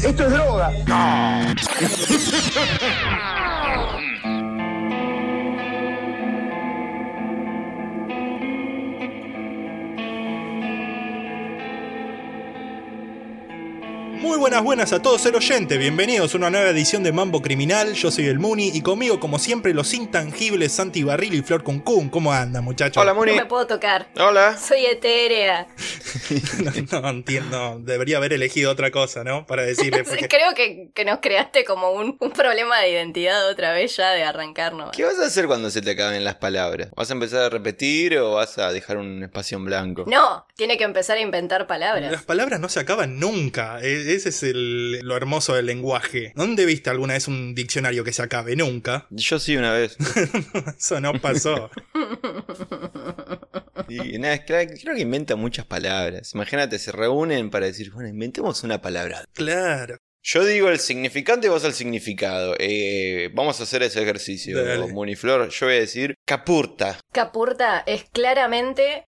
Esto es droga. buenas, buenas a todos el oyente, bienvenidos a una nueva edición de Mambo Criminal, yo soy el Muni y conmigo como siempre los intangibles Santi Barril y Flor Cuncún, ¿cómo andan muchachos? Hola No Muni. me puedo tocar. Hola. Soy etérea. no, no entiendo, debería haber elegido otra cosa, ¿no? Para decirle, porque Creo que, que nos creaste como un, un problema de identidad otra vez ya de arrancarnos. ¿Qué vas a hacer cuando se te acaben las palabras? ¿Vas a empezar a repetir o vas a dejar un espacio en blanco? No, tiene que empezar a inventar palabras. las palabras no se acaban nunca, e- ese es el- lo hermoso del lenguaje. ¿Dónde viste alguna vez un diccionario que se acabe? Nunca. Yo sí una vez. Eso no pasó. Y nada, creo que inventa muchas palabras. Imagínate, se reúnen para decir, bueno, inventemos una palabra. claro. Yo digo el significante y vos el significado. Eh, vamos a hacer ese ejercicio. Muniflor. Yo voy a decir capurta. Capurta es claramente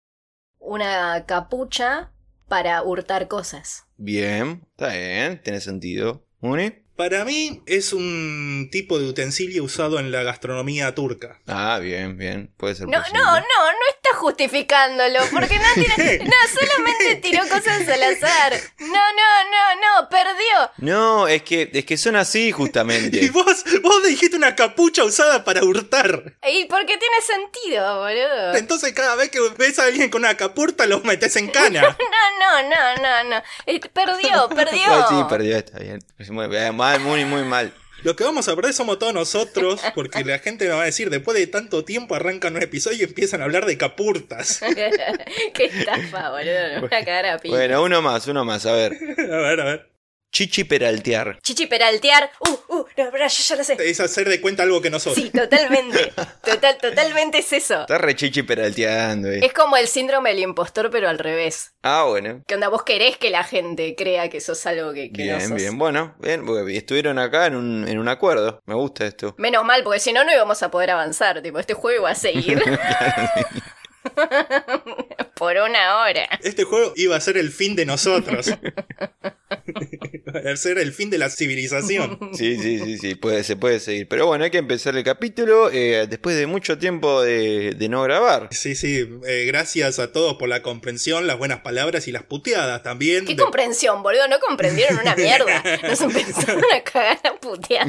una capucha para hurtar cosas. Bien, está bien, tiene sentido. Muni. Para mí es un tipo de utensilio usado en la gastronomía turca. Ah, bien, bien. Puede ser No, posible. no, no, no está justificándolo, porque no tiene. No, solamente tiró cosas al azar. No, no, no, no, perdió. No, es que, es que son así Y justamente. vos, vos dijiste una capucha usada para hurtar. Y porque tiene sentido, boludo. Entonces cada vez que ves a alguien con una capurta los metes en cana. No, no, no, no, no. Eh, Perdió, perdió. Sí, perdió, está bien. Bien, mal, muy, muy mal. Lo que vamos a perder somos todos nosotros, porque la gente me va a decir, después de tanto tiempo arrancan un episodio y empiezan a hablar de capurtas. Qué estafa, boludo. Me voy a cagar a. Bueno, uno más, uno más, a ver. A ver, a ver. Chichi peraltear. Chichi peraltear. Uh, uh, no, pero yo ya lo sé. Es hacer de cuenta algo que no sos. Sí, totalmente. Total, totalmente es eso. Está re chichi peralteando, eh. Es como el síndrome del impostor, pero al revés. Ah, bueno. Que onda, vos querés que la gente crea que sos algo que, que no Bien, sos. bien. Bueno, bien, porque estuvieron acá en un, en un acuerdo. Me gusta esto. Menos mal, porque si no, no íbamos a poder avanzar. Tipo, este juego iba a seguir. Por una hora. Este juego iba a ser el fin de nosotros. Iba a ser el fin de la civilización. Sí, sí, sí, sí, puede, se puede seguir. Pero bueno, hay que empezar el capítulo eh, después de mucho tiempo de, de no grabar. Sí, sí, eh, gracias a todos por la comprensión, las buenas palabras y las puteadas también. ¿Qué De- comprensión, boludo? No comprendieron una mierda. Nos empezaron a cagar a putear.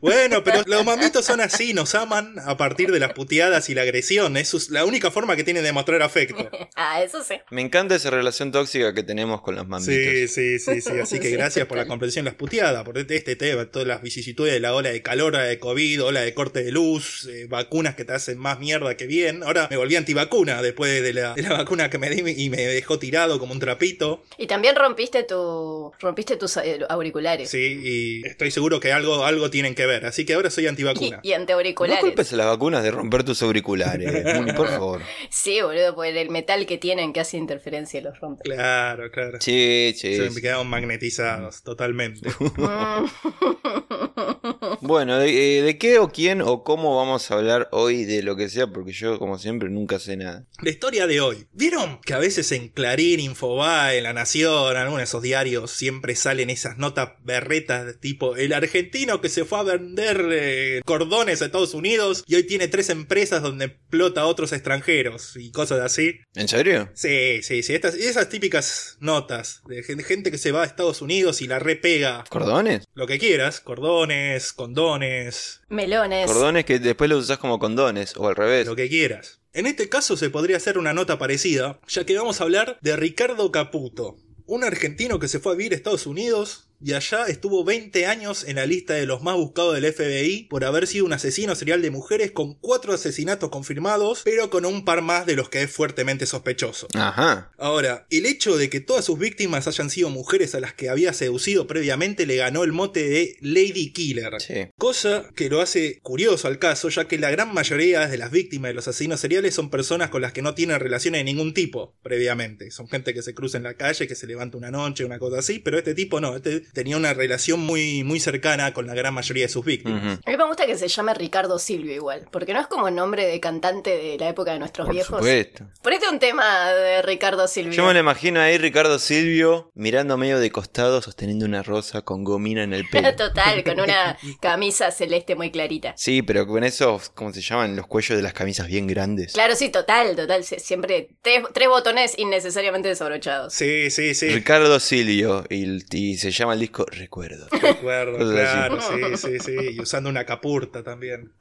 Bueno, pero los mamitos son así, nos aman a partir de las puteadas y la agresión. Eso es la única forma que tienen de mostrar afecto. Ah, eso sí. Me encanta esa relación tóxica que tenemos con los mamitos. Sí, sí, sí, sí. Así que gracias por la comprensión, las puteadas, por este tema, todas las vicisitudes de la ola de calor, ola de COVID, ola de corte de luz, eh, vacunas que te hacen más mierda que bien. Ahora me volví antivacuna después de la, de la vacuna que me di y me dejó tirado como un trapito. Y también rompiste tu rompiste tus eh, auriculares. Sí, y estoy seguro que algo, algo tienen que ver. Así que ahora soy Y, antivacuna. y No antiauriculares. culpes a las vacunas de romper tus auriculares, Muni, por favor. Sí, boludo, porque el metal que tienen que hace interferencia los rompe. Claro, claro. Sí, sí. Se me quedaron magnetizados, totalmente. Bueno, ¿de, eh, ¿de qué o quién o cómo vamos a hablar hoy de lo que sea? Porque yo, como siempre, nunca sé nada. La historia de hoy. ¿Vieron que a veces en Clarín, Infobae, en La Nación, algunos de esos diarios siempre salen esas notas berretas de tipo el argentino que se fue a vender eh, cordones a Estados Unidos y hoy tiene tres empresas donde explota a otros extranjeros y cosas así? ¿En serio? Sí, sí, sí. Estas, esas típicas notas de gen- gente que se va a Estados Unidos y la repega. ¿Cordones? Lo que quieras, cordones, condones, Melones. Cordones que después los usás como condones, o al revés. lo que quieras. En este caso se podría hacer una nota parecida, ya que vamos a hablar de Ricardo Caputo, un argentino que se fue a vivir a Estados Unidos y allá estuvo 20 años en la lista de los más buscados del FBI por haber sido un asesino serial de mujeres con cuatro asesinatos confirmados, pero con un par más de los que es fuertemente sospechoso. Ajá. Ahora, el hecho de que todas sus víctimas hayan sido mujeres a las que había seducido previamente le ganó el mote de Lady Killer. Sí. Cosa que lo hace curioso al caso, ya que la gran mayoría de las víctimas de los asesinos seriales son personas con las que no tienen relaciones de ningún tipo previamente. Son gente que se cruza en la calle, que se levanta una noche, una cosa así, pero este tipo no. Este tenía una relación muy, muy cercana con la gran mayoría de sus víctimas. A mí me gusta que se llame Ricardo Silvio igual, porque no es como nombre de cantante de la época de nuestros Por viejos. supuesto. Ponete un tema de Ricardo Silvio. Yo me lo imagino ahí Ricardo Silvio mirando medio de costado sosteniendo una rosa con gomina en el pelo. Total, con una camisa celeste muy clarita. Sí, pero con esos, ¿cómo se llaman? Los cuellos de las camisas bien grandes. Claro, sí, total, total. Siempre tres, tres botones innecesariamente desabrochados. Sí, sí, sí. Ricardo Silvio y, y se llama el disco Recuerdo. Recuerdo, claro, sí, sí, sí. Y usando una capurta también.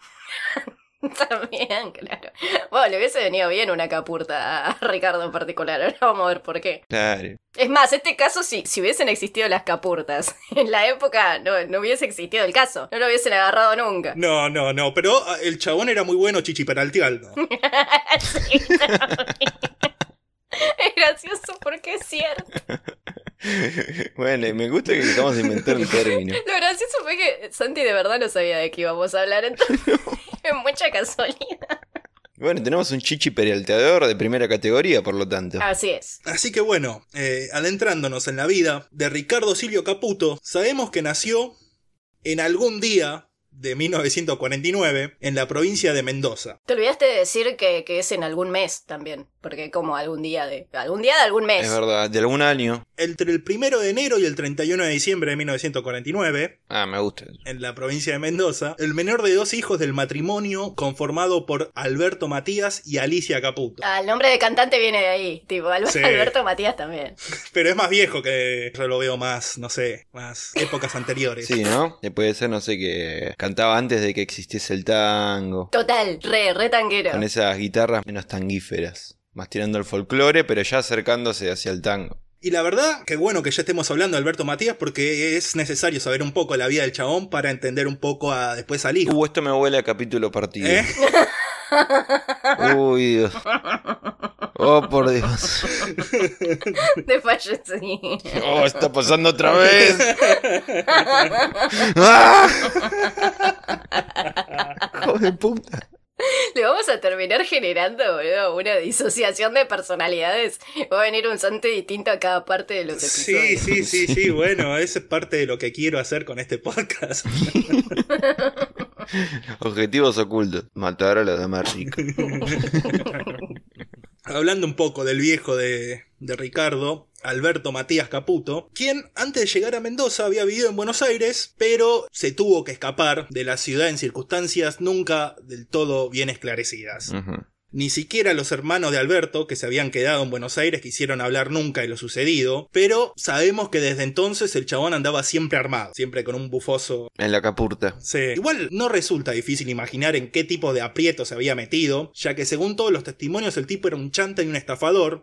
También, claro. Bueno, le hubiese venido bien una capurta a Ricardo en particular. Ahora vamos a ver por qué. Claro. Es más, este caso, si, si hubiesen existido las capurtas en la época, no, no hubiese existido el caso. No lo hubiesen agarrado nunca. No, no, no, pero ah, el chabón era muy bueno, Chichi Peraltialdo. Sí, es gracioso porque es cierto. Bueno, me gusta que acabamos de inventar un término. Lo gracioso fue que Santi de verdad no sabía de qué íbamos a hablar, entonces es mucha casualidad. Bueno, tenemos un chichi peralteador de primera categoría, por lo tanto. Así es. Así que bueno, eh, adentrándonos en la vida de Ricardo Silvio Caputo, sabemos que nació en algún día de 1949 en la provincia de Mendoza. Te olvidaste de decir que, que es en algún mes también, porque como algún día de algún día de algún mes. Es verdad, de algún año. Entre el 1 de enero y el 31 de diciembre de 1949, Ah, me gusta. en la provincia de Mendoza, el menor de dos hijos del matrimonio conformado por Alberto Matías y Alicia Caputo. Ah, el nombre de cantante viene de ahí, tipo Al- Sí. Alberto Matías también. Pero es más viejo que yo lo veo más, no sé, más épocas anteriores. Sí, ¿no? Eh, Puede ser, no sé, que cantaba antes de que existiese el tango. Total, re, re tanguero. Con esas guitarras menos tanguíferas. Más tirando el folclore, pero ya acercándose hacia el tango. Y la verdad, que bueno que ya estemos hablando de Alberto Matías porque es necesario saber un poco la vida del chabón para entender un poco a después al hijo. Uh, esto me huele a capítulo partido. ¿Eh? Uy, Dios. Oh, por Dios. De fallecí. Oh, está pasando otra vez. ¡Ah! Hijo de puta. Le vamos a terminar generando boludo, una disociación de personalidades. Va a venir un Santi distinto a cada parte de los Sí, episodios. sí, sí, sí, bueno, eso es parte de lo que quiero hacer con este podcast. Objetivos ocultos. Matar a la dama rica. Hablando un poco del viejo de, de Ricardo, Alberto Matías Caputo, quien antes de llegar a Mendoza había vivido en Buenos Aires, pero se tuvo que escapar de la ciudad en circunstancias nunca del todo bien esclarecidas. Ni siquiera los hermanos de Alberto, que se habían quedado en Buenos Aires, quisieron hablar nunca de lo sucedido, pero sabemos que desde entonces el chabón andaba siempre armado, siempre con un bufoso. En la capurta. Sí. Igual no resulta difícil imaginar en qué tipo de aprieto se había metido, ya que según todos los testimonios el tipo era un chanta y un estafador,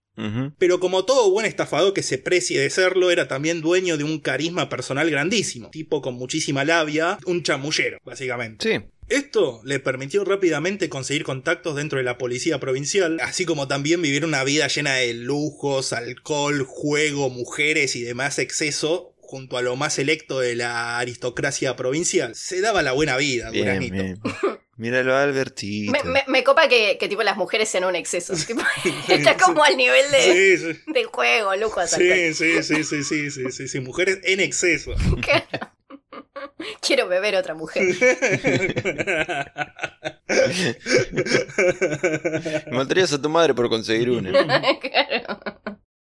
pero como todo buen estafador que se precie de serlo, era también dueño de un carisma personal grandísimo, tipo con muchísima labia, un chamullero, básicamente. Sí. Esto le permitió rápidamente conseguir contactos dentro de la policía provincial, así como también vivir una vida llena de lujos, alcohol, juego, mujeres y demás exceso junto a lo más selecto de la aristocracia provincial. Se daba la buena vida, bien. Míralo, Albertito. Me, me- me copa que, que tipo las mujeres sean un exceso. Tipo, está como al nivel de, Sí, sí. de juego, lujos, alcohol. Sí, sí, sí, sí, sí, sí, sí, sí, mujeres en exceso. Claro. Quiero beber otra mujer. Matarías a tu madre por conseguir una. Claro.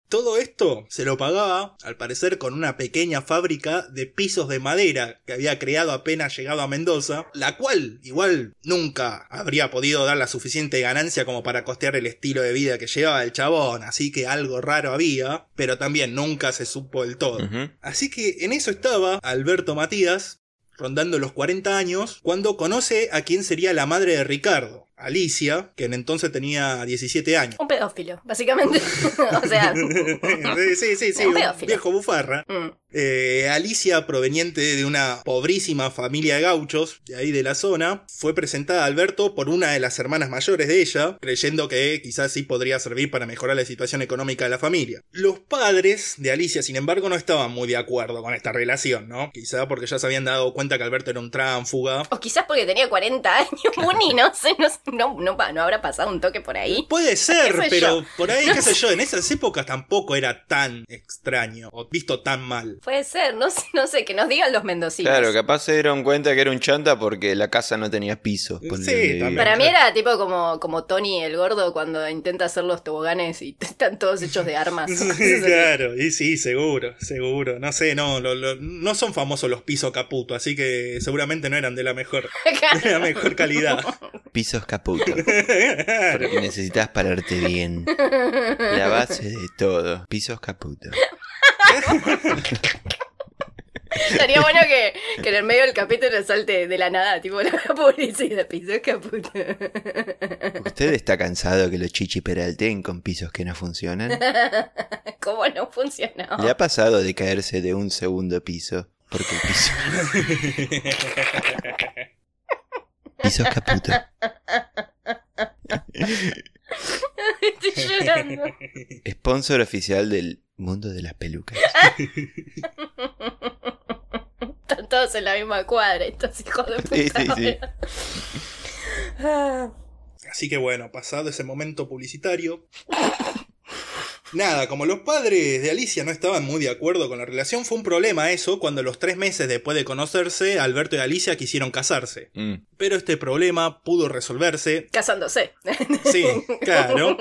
Todo esto se lo pagaba, al parecer, con una pequeña fábrica de pisos de madera que había creado apenas llegado a Mendoza, la cual igual nunca habría podido dar la suficiente ganancia como para costear el estilo de vida que llevaba el chabón, así que algo raro había, pero también nunca se supo del todo. Así que en eso estaba Alberto Matías, rondando los 40 años, cuando conoce a quien sería la madre de Ricardo, Alicia, que en entonces tenía 17 años. Un pedófilo, básicamente. o sea. sí, sí, sí, un pedófilo. viejo bufarra. mm. Eh, Alicia, proveniente de una pobrísima familia de gauchos, de ahí de la zona, fue presentada a Alberto por una de las hermanas mayores de ella, creyendo que quizás sí podría servir para mejorar la situación económica de la familia. Los padres de Alicia, sin embargo, no estaban muy de acuerdo con esta relación, ¿no? Quizá porque ya se habían dado cuenta que Alberto era un tránfuga. O quizás porque tenía 40 años, Muni, no sé, no sé. No, no, no habrá pasado un toque por ahí. Puede ser, ¿Qué sé pero yo? por ahí, qué sé yo, en esas épocas tampoco era tan extraño o visto tan mal. Puede ser, no sé, no sé, que nos digan los mendocinos. Claro, capaz se dieron cuenta que era un chanta porque la casa no tenía piso. Sí, también. Para mí era tipo como, como Tony el gordo cuando intenta hacer los toboganes y están todos hechos de armas. claro, y sí, seguro, seguro. No sé, no, lo- lo- no son famosos los pisos caputo, así que seguramente no eran de la mejor, de la mejor calidad. Pisos caputo. Porque necesitas pararte bien. La base de todo. Pisos caputo. Estaría bueno que, que en el medio del capítulo salte de la nada, tipo la publicidad, piso caputo. ¿Usted está cansado que los chichi peralteen con pisos que no funcionan? ¿Cómo no funcionó? ¿Le ha pasado de caerse de un segundo piso? Porque el piso... Pisos caputo. Estoy llorando. Sponsor oficial del mundo de las pelucas. Están todos en la misma cuadra, estos hijos de puta. Sí, sí, sí. Ah, Así que bueno, pasado ese momento publicitario. Nada, como los padres de Alicia no estaban muy de acuerdo con la relación, fue un problema eso cuando los tres meses después de conocerse, Alberto y Alicia quisieron casarse. Mm. Pero este problema pudo resolverse. Casándose. Sí, claro.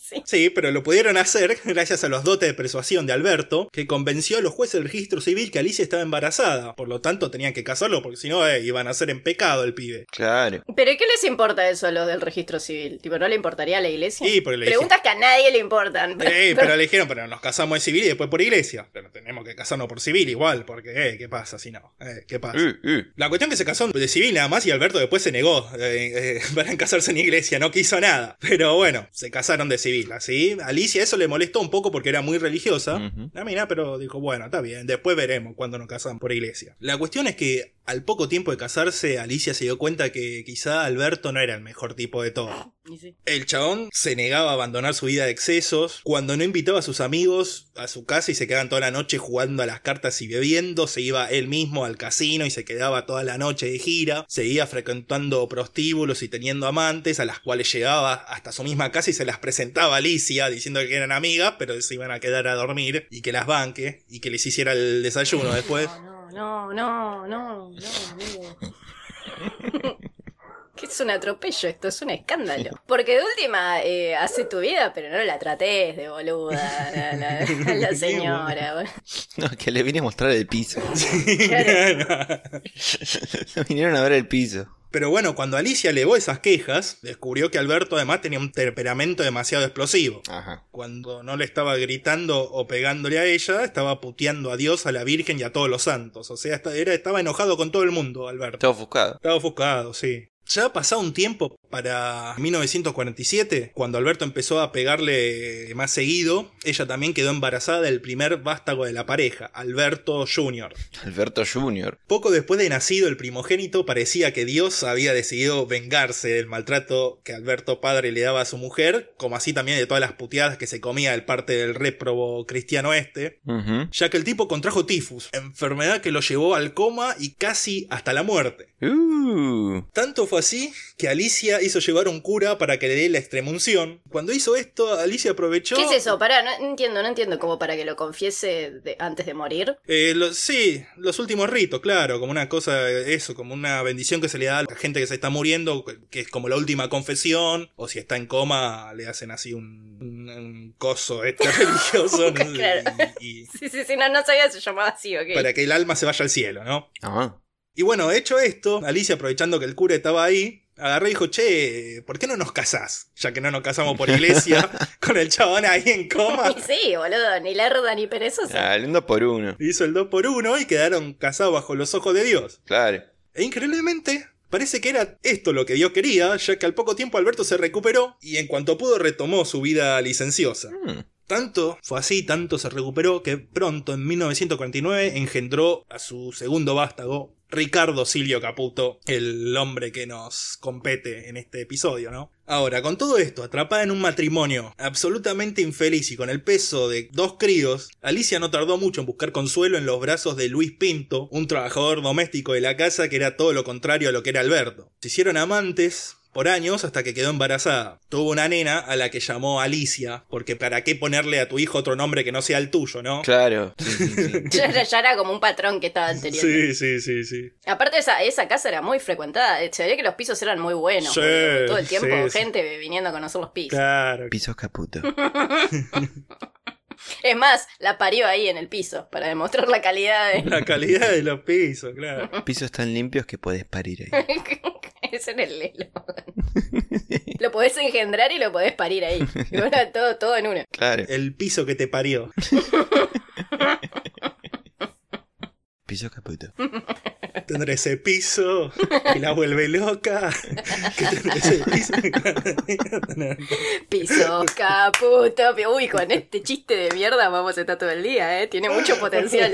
Sí. Sí, pero lo pudieron hacer gracias a los dotes de persuasión de Alberto, que convenció a los jueces del registro civil que Alicia estaba embarazada. Por lo tanto, tenían que casarlo porque si no, eh, iban a ser en pecado el pibe. Claro. ¿Pero qué les importa eso a los del registro civil? ¿Tipo, no le importaría a la iglesia? Sí, porque le Preguntas que a nadie le importan. Eh, pero le dijeron, pero nos casamos en civil y después por iglesia. Pero tenemos que casarnos por civil igual, porque, eh, ¿qué pasa si no? Eh, ¿Qué pasa? Uh, uh. La cuestión que se casó de civil nada más y Alberto después se negó eh, eh, para casarse en iglesia, no quiso nada. Pero bueno, se casaron de civil, así. Alicia eso le molestó un poco porque era muy religiosa. Mí no, pero dijo, bueno, está bien, después veremos cuando nos casamos por iglesia. La cuestión es que al poco tiempo de casarse, Alicia se dio cuenta que quizá Alberto no era el mejor tipo de todo. Sí. El chabón se negaba a abandonar su vida de excesos. Cuando no invitaba a sus amigos a su casa y se quedaban toda la noche jugando a las cartas y bebiendo, se iba él mismo al casino y se quedaba toda la noche de gira. Seguía frecuentando prostíbulos y teniendo amantes a las cuales llegaba hasta su misma casa y se las presentaba a Alicia diciendo que eran amigas, pero se iban a quedar a dormir y que las banque y que les hiciera el desayuno después. No, no, no, no, no, amigo. Que es un atropello esto, es un escándalo. Porque de última, eh, hace tu vida, pero no la trates de boluda a la, a la señora. No, que le vine a mostrar el piso. Claro. Vinieron a ver el piso. Pero bueno, cuando Alicia elevó esas quejas, descubrió que Alberto además tenía un temperamento demasiado explosivo. Ajá. Cuando no le estaba gritando o pegándole a ella, estaba puteando a Dios, a la Virgen y a todos los santos. O sea, era, estaba enojado con todo el mundo, Alberto. Estaba ofuscado. Estaba ofuscado, sí. Ya ha pasado un tiempo para 1947, cuando Alberto empezó a pegarle más seguido, ella también quedó embarazada del primer vástago de la pareja, Alberto Jr. Alberto Junior. Poco después de nacido el primogénito, parecía que Dios había decidido vengarse del maltrato que Alberto padre le daba a su mujer, como así también de todas las puteadas que se comía del parte del réprobo cristiano este, ya que el tipo contrajo tifus, enfermedad que lo llevó al coma y casi hasta la muerte. Uh. Tanto fue así que Alicia hizo llevar un cura para que le dé la extremunción. Cuando hizo esto, Alicia aprovechó... ¿Qué es eso? Pará, no, entiendo, no entiendo. ¿Como para que lo confiese de- antes de morir? Eh, lo- sí, los últimos ritos, claro, como una cosa, eso, como una bendición que se le da a la gente que se está muriendo, que es como la última confesión, o si está en coma, le hacen así un, un, un coso este religioso, ¿no? Claro. y, y- Sí, sí, sí, no, no sabía se llamaba así, ok. para que el alma se vaya al cielo, ¿no? Ah. Y bueno, hecho esto, Alicia, aprovechando que el cura estaba ahí, agarró y dijo, che, ¿por qué no nos casás? Ya que no nos casamos por iglesia, con el chabón ahí en coma. Y sí, boludo, ni lerda ni perezosa. Ah, el uno por uno. Hizo el dos por uno y quedaron casados bajo los ojos de Dios. Claro. E increíblemente, parece que era esto lo que Dios quería, ya que al poco tiempo Alberto se recuperó y en cuanto pudo retomó su vida licenciosa. Mm. Tanto fue así, tanto se recuperó que pronto, en 1949, engendró a su segundo vástago, Ricardo Silvio Caputo, el hombre que nos compete en este episodio, ¿no? Ahora, con todo esto, atrapada en un matrimonio absolutamente infeliz y con el peso de dos críos, Alicia no tardó mucho en buscar consuelo en los brazos de Luis Pinto, un trabajador doméstico de la casa que era todo lo contrario a lo que era Alberto. Se hicieron amantes, por años hasta que quedó embarazada. Tuvo una nena a la que llamó Alicia, porque para qué ponerle a tu hijo otro nombre que no sea el tuyo, ¿no? Claro. Sí, sí, sí. Ya era, ya era como un patrón que estaba anterior. Sí, sí, sí, sí. Aparte esa, esa casa era muy frecuentada, se veía que los pisos eran muy buenos. Todo el tiempo sí, sí. gente viniendo a conocer los pisos. Claro. Pisos Caputo. Es más, la parió ahí en el piso para demostrar la calidad de... La calidad de los pisos, claro. Pisos tan limpios que puedes parir ahí. Ese era el eslogan. Lo podés engendrar y lo podés parir ahí. Y bueno, todo, todo en uno. Claro. El piso que te parió. Pisos Caputo. Tendrá ese piso que la vuelve loca. Que tendrá ese piso. Piso caputo. Uy, con este chiste de mierda vamos a estar todo el día, ¿eh? Tiene mucho potencial.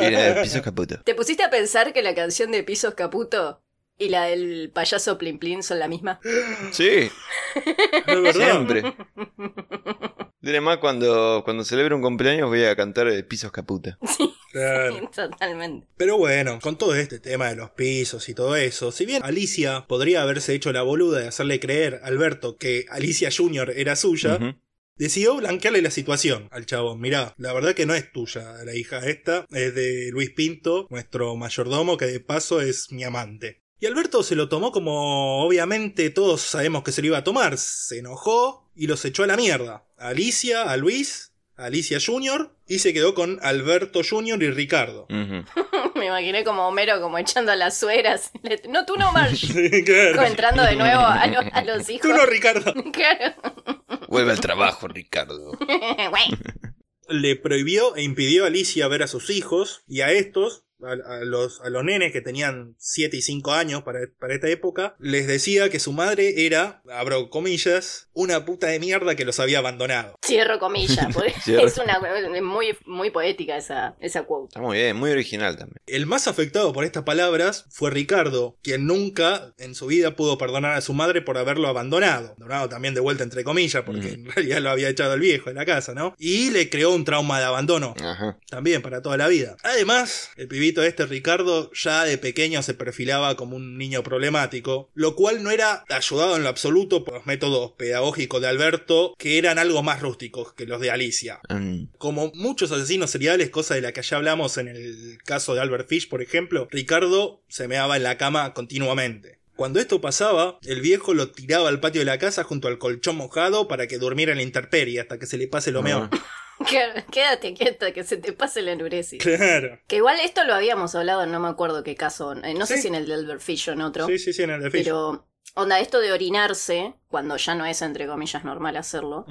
Mira, Pisos Caputo. ¿Te pusiste a pensar que la canción de Pisos Caputo y la del payaso Plin Plin son la misma? Sí, verdad. siempre. Diré más cuando, cuando celebro un cumpleaños voy a cantar eh, Pisos Caputo. Claro. Totalmente. Pero bueno, con todo este tema de los pisos y todo eso, si bien Alicia podría haberse hecho la boluda de hacerle creer a Alberto que Alicia Jr. era suya, decidió blanquearle la situación al chabón. Mirá, la verdad que no es tuya la hija esta, es de Luis Pinto, nuestro mayordomo, que de paso es mi amante. Y Alberto se lo tomó como obviamente todos sabemos que se lo iba a tomar. Se enojó y los echó a la mierda. A Alicia, a Luis, Alicia Jr. y se quedó con Alberto Jr. y Ricardo. Me imaginé como Homero como echando a las sueras. No, tú no, Marge. Sí, claro. Entrando de nuevo a, lo- a los hijos. Tú no, Ricardo. Claro. Vuelve al trabajo, Ricardo. Güey. Le prohibió e impidió a Alicia ver a sus hijos y a estos, a, a los, a los nenes que tenían 7 y 5 años para, para esta época, les decía que su madre era, abro comillas, una puta de mierda que los había abandonado. Cierro comillas. porque Cierro. Es una es muy, muy poética esa, esa quote. Está muy bien, muy original también. El más afectado por estas palabras fue Ricardo, quien nunca en su vida pudo perdonar a su madre por haberlo abandonado. Abandonado también de vuelta entre comillas, porque en realidad lo había echado el viejo de la casa, ¿no? Y le creó un trauma de abandono. Ajá. También para toda la vida. Además, el pibito este, Ricardo, ya de pequeño se perfilaba como un niño problemático, lo cual no era ayudado en lo absoluto por los métodos pedagógicos de Alberto, que eran algo más rústicos que los de Alicia. Mm. Como muchos asesinos seriales, cosa de la que ya hablamos en el caso de Albert Fish, por ejemplo, Ricardo se meaba en la cama continuamente. Cuando esto pasaba, el viejo lo tiraba al patio de la casa junto al colchón mojado para que durmiera en la intemperie hasta que se le pase lo meón. Claro, Quédate quieto que se te pase la enuresis. Claro. Que igual esto lo habíamos hablado, no me acuerdo qué caso. eh, No sé si en el de Albert Fish o en otro. Sí, sí, sí, en el de Fish. Pero, onda, esto de orinarse, cuando ya no es entre comillas normal hacerlo.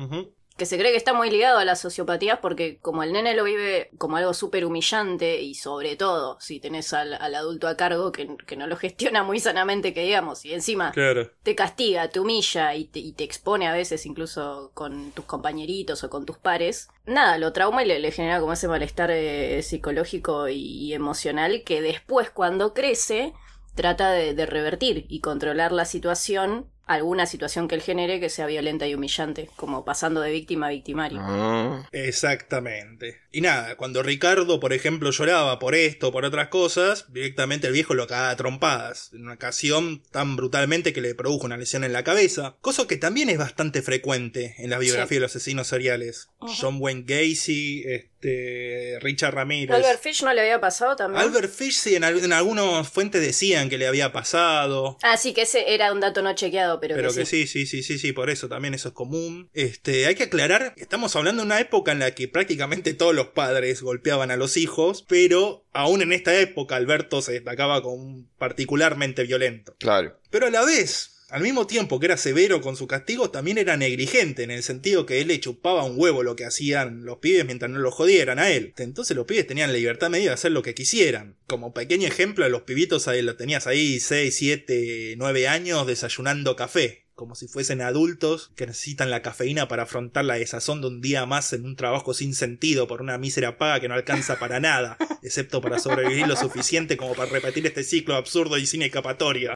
Que se cree que está muy ligado a las sociopatías porque como el nene lo vive como algo súper humillante y sobre todo si tenés al, al adulto a cargo que, que no lo gestiona muy sanamente que digamos y encima Claro. te castiga, te humilla y te, y te expone a veces incluso con tus compañeritos o con tus pares, nada, lo trauma y le, le genera como ese malestar eh, psicológico y, y emocional que después cuando crece trata de, de revertir y controlar la situación, alguna situación que él genere que sea violenta y humillante, como pasando de víctima a victimario. Ah. Exactamente. Y nada, cuando Ricardo, por ejemplo, lloraba por esto o por otras cosas, directamente el viejo lo cagaba a trompadas. En una ocasión tan brutalmente que le produjo una lesión en la cabeza. Cosa que también es bastante frecuente en la biografía Sí. de los asesinos seriales. John Wayne Gacy, este, Richard Ramírez. Albert Fish no le había pasado también. Albert Fish, sí, en, en algunas fuentes decían que le había pasado. Ah, sí, que ese era un dato no chequeado, pero, Pero que, que sí. sí, sí, sí, sí, sí, por eso también eso es común. Este, hay que aclarar, que estamos hablando de una época en la que prácticamente todos los padres golpeaban a los hijos, pero aún en esta época Alberto se destacaba como un particularmente violento. Claro. Pero a la vez, al mismo tiempo que era severo con su castigo, también era negligente en el sentido que él le chupaba un huevo lo que hacían los pibes mientras no lo jodieran a él. Entonces los pibes tenían la libertad media de hacer lo que quisieran. Como pequeño ejemplo, a los pibitos ahí lo tenías ahí 6, 7, 9 años desayunando café. Como si fuesen adultos que necesitan la cafeína para afrontar la desazón de un día más en un trabajo sin sentido por una mísera paga que no alcanza para nada, excepto para sobrevivir lo suficiente como para repetir este ciclo absurdo y sin escapatoria.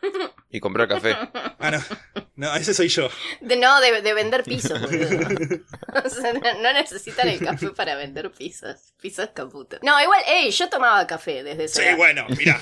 Y comprar café. Ah, no. No, ese soy yo. De, no, de, de vender pisos, boludo. O sea, no, no necesitan el café para vender pisos. Pisos caputo. No, igual, ey, yo tomaba café desde esa Sí, edad. bueno, mirá.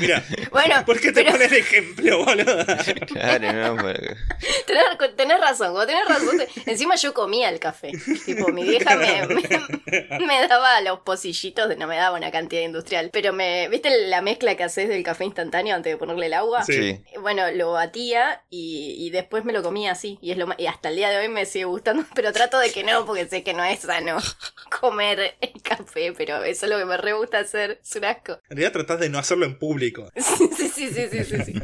mirá. Bueno, ¿Por qué te pero- pones de ejemplo, boludo? Claro, no, porque- Tenés, tenés razón, cuando tenés razón. Encima yo comía el café. Tipo, mi vieja me, me, me daba los pocillitos, de, no me daba una cantidad industrial. Pero me. ¿Viste la mezcla que haces del café instantáneo antes de ponerle el agua? Sí. Bueno, lo batía y, y después me lo comía así. Y es lo y hasta el día de hoy me sigue gustando, pero trato de que no, porque sé que no es sano comer el café, pero eso es lo que me re gusta hacer. Es un asco. En realidad tratás de no hacerlo en público. Sí, sí, sí, sí, sí, sí, sí.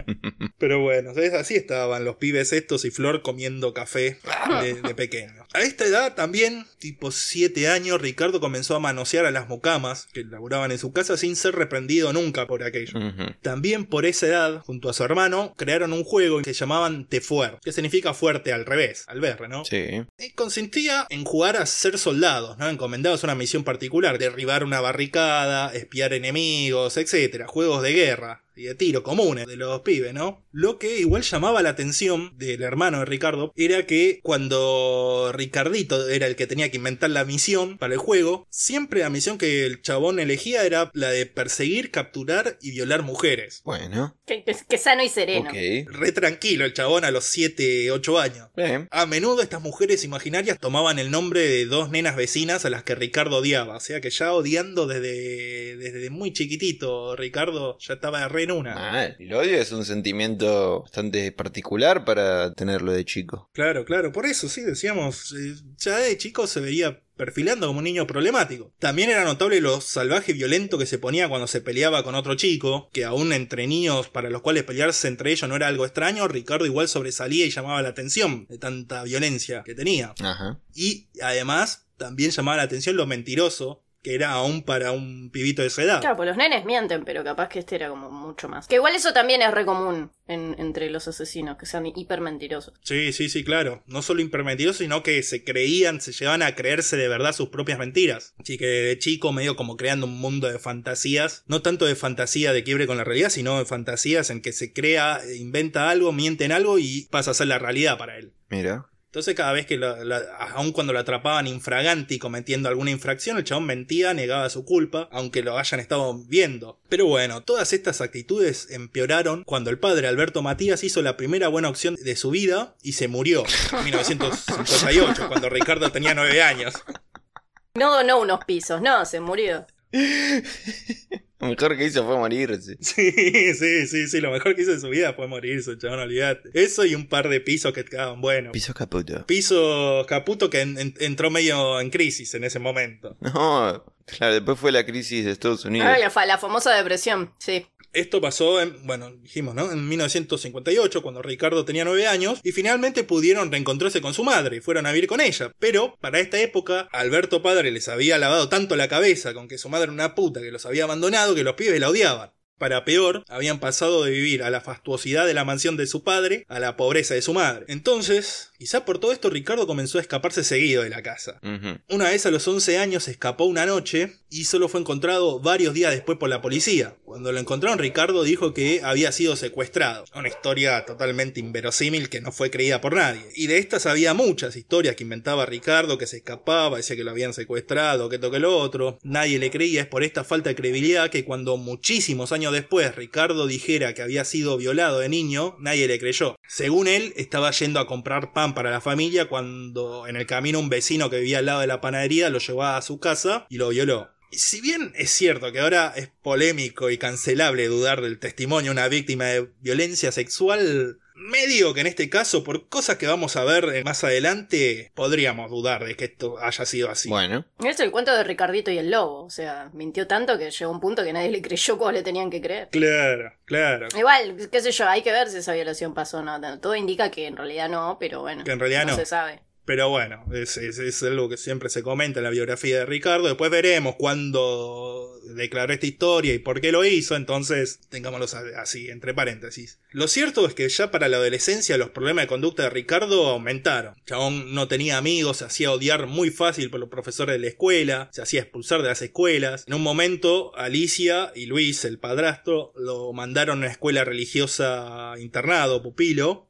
Pero bueno, ¿sabes? así estaban los pibes y Flor comiendo café de, de pequeño. A esta edad también, tipo 7 años, Ricardo comenzó a manosear a las mucamas que laburaban en su casa sin ser reprendido nunca por aquello. También por esa edad, junto a su hermano, crearon un juego que llamaban Tefuer, que significa fuerte al revés, al berre, ¿no? Sí. Y consistía en jugar a ser soldados, ¿no? Encomendados a una misión particular, derribar una barricada, espiar enemigos, etc. Juegos de guerra y de tiro comunes de los pibes, ¿no? Lo que igual llamaba la atención del hermano de Ricardo era que cuando Ricardito era el que tenía que inventar la misión para el juego, siempre la misión que el chabón elegía era la de perseguir, capturar y violar mujeres. Bueno. Que, que- que sano y sereno. Ok. Re tranquilo el chabón a los 7, 8 años. Bien. A menudo estas mujeres imaginarias tomaban el nombre de dos nenas vecinas a las que Ricardo odiaba, o sea que ya odiando desde, desde muy chiquitito, Ricardo ya estaba re en una. Mal. El odio es un sentimiento bastante particular para tenerlo de chico. Claro, claro, por eso sí, decíamos, eh, ya de chico se veía perfilando como un niño problemático. También era notable lo salvaje y violento que se ponía cuando se peleaba con otro chico, que aún entre niños para los cuales pelearse entre ellos no era algo extraño, Ricardo igual sobresalía y llamaba la atención de tanta violencia que tenía. Ajá. Y además también llamaba la atención lo mentiroso que era aún para un pibito de esa edad. Claro, pues los nenes mienten, pero capaz que este era como mucho más. Que igual eso también es re común en- entre los asesinos, que sean hiper mentirosos. Sí, sí, sí, claro. No solo hipermentirosos, sino que se creían, se llevaban a creerse de verdad sus propias mentiras. Así que de chico medio como creando un mundo de fantasías. No tanto de fantasía de quiebre con la realidad, sino de fantasías en que se crea, e inventa algo, miente en algo y pasa a ser la realidad para él. Mira. Entonces cada vez que, aun cuando lo atrapaban infraganti cometiendo alguna infracción, el chabón mentía, negaba su culpa, aunque lo hayan estado viendo. Pero bueno, todas estas actitudes empeoraron cuando el padre Alberto Matías hizo la primera buena opción de su vida y se murió en 1958, cuando Ricardo tenía 9 años. No donó unos pisos, no, se murió. Lo mejor que hizo fue morirse. Sí, sí, sí, sí, lo mejor que hizo de su vida fue morirse, chabón, olvídate. Eso y un par de pisos que quedaban buenos. Piso caputo. Piso Caputo que en- en- entró medio en crisis en ese momento. No, claro, después fue la crisis de Estados Unidos. Ah, la, fa- la famosa depresión, sí. Esto pasó en, bueno, dijimos, ¿no? En 1958, cuando Ricardo tenía 9 años, y finalmente pudieron reencontrarse con su madre y fueron a vivir con ella. Pero, para esta época, Alberto padre les había lavado tanto la cabeza con que su madre era una puta que los había abandonado que los pibes la odiaban. Para peor, habían pasado de vivir a la fastuosidad de la mansión de su padre a la pobreza de su madre. Entonces, quizá por todo esto Ricardo comenzó a escaparse seguido de la casa. Una vez a los 11 años escapó una noche y solo fue encontrado varios días después por la policía. Cuando lo encontraron Ricardo dijo que había sido secuestrado. Una historia totalmente inverosímil que no fue creída por nadie. Y de estas había muchas historias que inventaba Ricardo, que se escapaba, decía que lo habían secuestrado, que toque lo otro. Nadie le creía, es por esta falta de credibilidad que cuando muchísimos años después Ricardo dijera que había sido violado de niño, nadie le creyó. Según él, estaba yendo a comprar pan para la familia cuando en el camino un vecino que vivía al lado de la panadería lo llevó a su casa y lo violó. Si bien es cierto que ahora es polémico y cancelable dudar del testimonio de una víctima de violencia sexual, medio que en este caso, por cosas que vamos a ver eh, más adelante, podríamos dudar de que esto haya sido así. Bueno, Es el cuento de Ricardito y el lobo. O sea, mintió tanto que llegó un punto que nadie le creyó como le tenían que creer. Claro, claro. Igual, qué sé yo, hay que ver si esa violación pasó o no. Todo indica que en realidad no, pero bueno. Que en realidad no. se sabe. Pero bueno, es, es- es algo que siempre se comenta en la biografía de Ricardo. Después veremos cuándo declaró esta historia y por qué lo hizo. Entonces, tengámoslo así, entre paréntesis. Lo cierto es que ya para la adolescencia los problemas de conducta de Ricardo aumentaron. Chabón no tenía amigos, se hacía odiar muy fácil por los profesores de la escuela, se hacía expulsar de las escuelas. En un momento, Alicia y Luis, el padrastro, lo mandaron a una escuela religiosa internado, pupilo.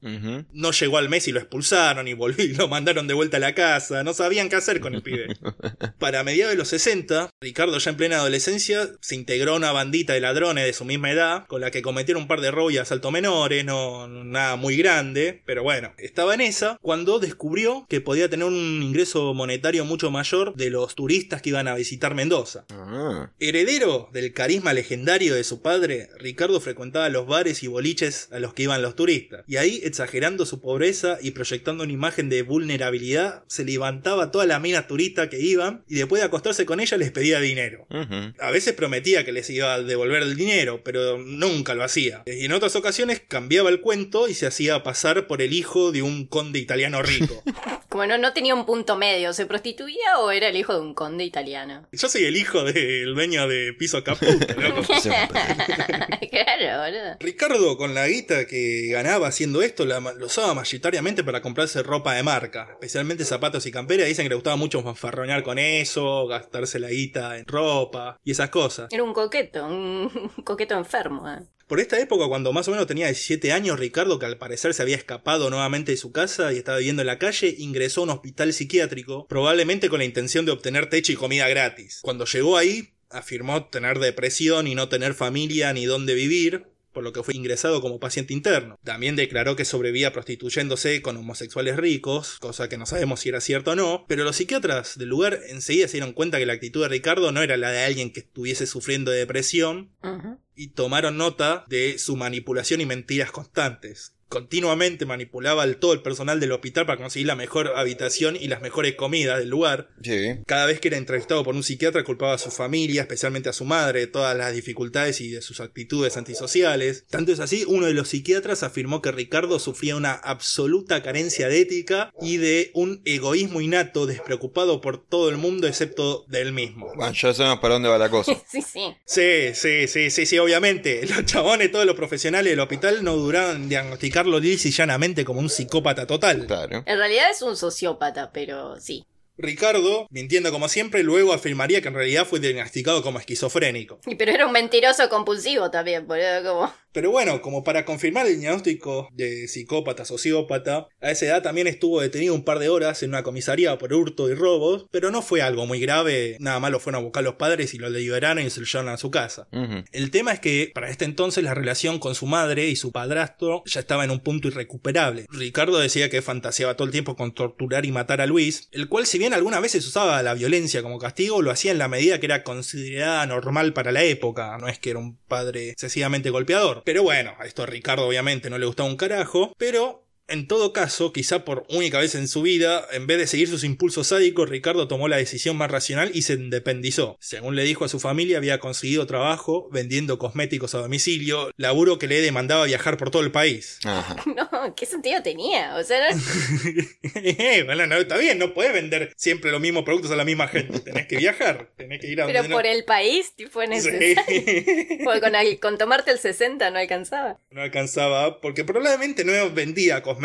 No llegó al mes y lo expulsaron y volvió y lo mandaron de vuelta a la casa. No sabían qué hacer con el pibe. Para mediados de los 60, Ricardo ya en plena adolescencia se integró a una bandita de ladrones de su misma edad, con la que cometieron un par de robos y asaltos menores, no nada muy grande, pero bueno, estaba en esa cuando descubrió que podía tener un ingreso monetario mucho mayor de los turistas que iban a visitar Mendoza. Ah, Heredero del carisma legendario de su padre, Ricardo frecuentaba los bares y boliches a los que iban los turistas, y ahí, exagerando su pobreza y proyectando una imagen de vulnerabilidad, se levantaba toda la mina turista que iban y después de acostarse con ella les pedía dinero. A veces prometía que les iba a devolver el dinero, pero nunca lo hacía. Y en otras ocasiones cambiaba el cuento y se hacía pasar por el hijo de un conde italiano rico. Como no, no tenía un punto medio, ¿se prostituía o era el hijo de un conde italiano? Yo soy el hijo del dueño de Piso Caputo, loco. claro, boludo. Ricardo, con la guita que ganaba haciendo esto, la, lo usaba mayoritariamente para comprarse ropa de marca, especialmente zapatos y camperas. Dicen que le gustaba mucho fanfarronear con eso, gastarse la guita en ropa y esas cosas. Era un coqueto, un coqueto enfermo. ¿eh? Por esta época, cuando más o menos tenía 17 años, Ricardo, que al parecer se había escapado nuevamente de su casa y estaba viviendo en la calle, ingresó a un hospital psiquiátrico, probablemente con la intención de obtener techo y comida gratis. Cuando llegó ahí, afirmó tener depresión y no tener familia ni dónde vivir, por lo que fue ingresado como paciente interno. También declaró que sobrevivía prostituyéndose con homosexuales ricos, cosa que no sabemos si era cierto o no, pero los psiquiatras del lugar enseguida se dieron cuenta que la actitud de Ricardo no era la de alguien que estuviese sufriendo de depresión, y tomaron nota de su manipulación y mentiras constantes. Continuamente manipulaba al todo el personal del hospital para conseguir la mejor habitación y las mejores comidas del lugar. Sí. Cada vez que era entrevistado por un psiquiatra culpaba a su familia, especialmente a su madre, de todas las dificultades y de sus actitudes antisociales. Tanto es así, uno de los psiquiatras afirmó que Ricardo sufría una absoluta carencia de ética y de un egoísmo innato despreocupado por todo el mundo excepto de él mismo. Bueno, ya sabemos para dónde va la cosa. Sí, sí. Sí, sí, sí, sí, sí, obviamente. Los chabones, todos los profesionales del hospital no duraron en diagnosticarlo lisa y llanamente como un psicópata total. Claro. En realidad es un sociópata, pero sí. Ricardo, mintiendo como siempre, luego afirmaría que en realidad fue diagnosticado como esquizofrénico. Y pero era un mentiroso compulsivo también, boludo, como... Pero bueno, como para confirmar el diagnóstico de psicópata sociópata, a esa edad también estuvo detenido un par de horas en una comisaría por hurto y robos, pero no fue algo muy grave, nada más lo fueron a buscar los padres y lo liberaron y se lo llevaron a su casa. El tema es que para este entonces la relación con su madre y su padrastro ya estaba en un punto irrecuperable. Ricardo decía que fantaseaba todo el tiempo con torturar y matar a Luis, el cual si bien algunas veces usaba la violencia como castigo, lo hacía en la medida que era considerada normal para la época, no es que era un padre excesivamente golpeador. Pero bueno, a esto a Ricardo obviamente no le gustaba un carajo, pero en todo caso, quizá por única vez en su vida, en vez de seguir sus impulsos sádicos, Ricardo tomó la decisión más racional y se independizó. Según le dijo a su familia, había conseguido trabajo vendiendo cosméticos a domicilio, laburo que le demandaba viajar por todo el país. Ajá. No, ¿qué sentido tenía? O sea, no- bueno, no, está bien, no puedes vender siempre los mismos productos a la misma gente. Tenés que viajar, tenés que ir a pero por no... el país, tipo, necesario. Sí. Porque con, con tomarte el 60 no alcanzaba. no alcanzaba, porque probablemente no vendía cosméticos.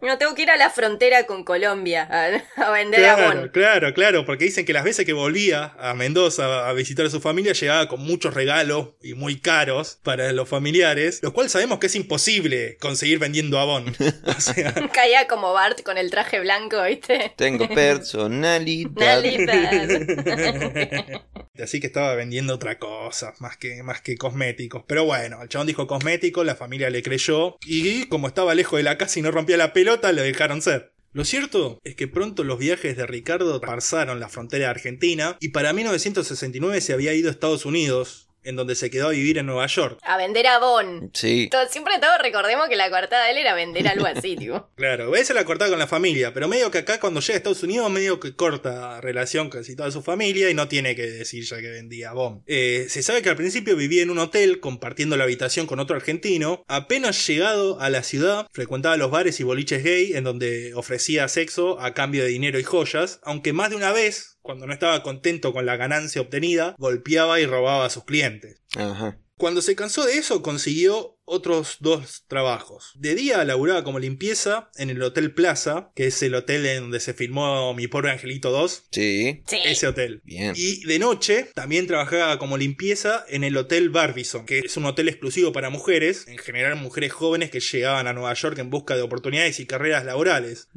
No, tengo que ir a la frontera con Colombia a, a vender Claro, abón. claro, claro, porque dicen que las veces que volvía a Mendoza a visitar a su familia llegaba con muchos regalos y muy caros para los familiares, lo cual sabemos que es imposible conseguir vendiendo abón. O sea, Caía como Bart con el traje blanco, ¿viste? Tengo personalidad. Nalidad. así que estaba vendiendo otra cosa, más que, más que cosméticos. Pero bueno, el chabón dijo cosméticos, la familia le creyó y como estaba lejos de la casa y no rompía la pelota, le dejaron ser. Lo cierto es que pronto los viajes de Ricardo pasaron la frontera Argentina y para 1969 se había ido a Estados Unidos en donde se quedó a vivir en Nueva York. A vender Avon. Sí. Todo- siempre todos recordemos que la coartada de él era vender algo así, tipo. Claro, a veces la cortaba con la familia, pero medio que acá cuando llega a Estados Unidos medio que corta relación con casi toda su familia y no tiene que decir ya que vendía bomb. Eh, se sabe que al principio vivía en un hotel compartiendo la habitación con otro argentino. Apenas llegado a la ciudad, frecuentaba los bares y boliches gay en donde ofrecía sexo a cambio de dinero y joyas, aunque más de una vez, cuando no estaba contento con la ganancia obtenida, golpeaba y robaba a sus clientes. Ajá. Cuando se cansó de eso, consiguió otros dos trabajos. De día laburaba como limpieza en el Hotel Plaza, que es el hotel en donde se filmó Mi Pobre Angelito 2. Sí. Sí. Ese hotel. Bien. Y de noche también trabajaba como limpieza en el Hotel Barbizon, que es un hotel exclusivo para mujeres, en general mujeres jóvenes que llegaban a Nueva York en busca de oportunidades y carreras laborales.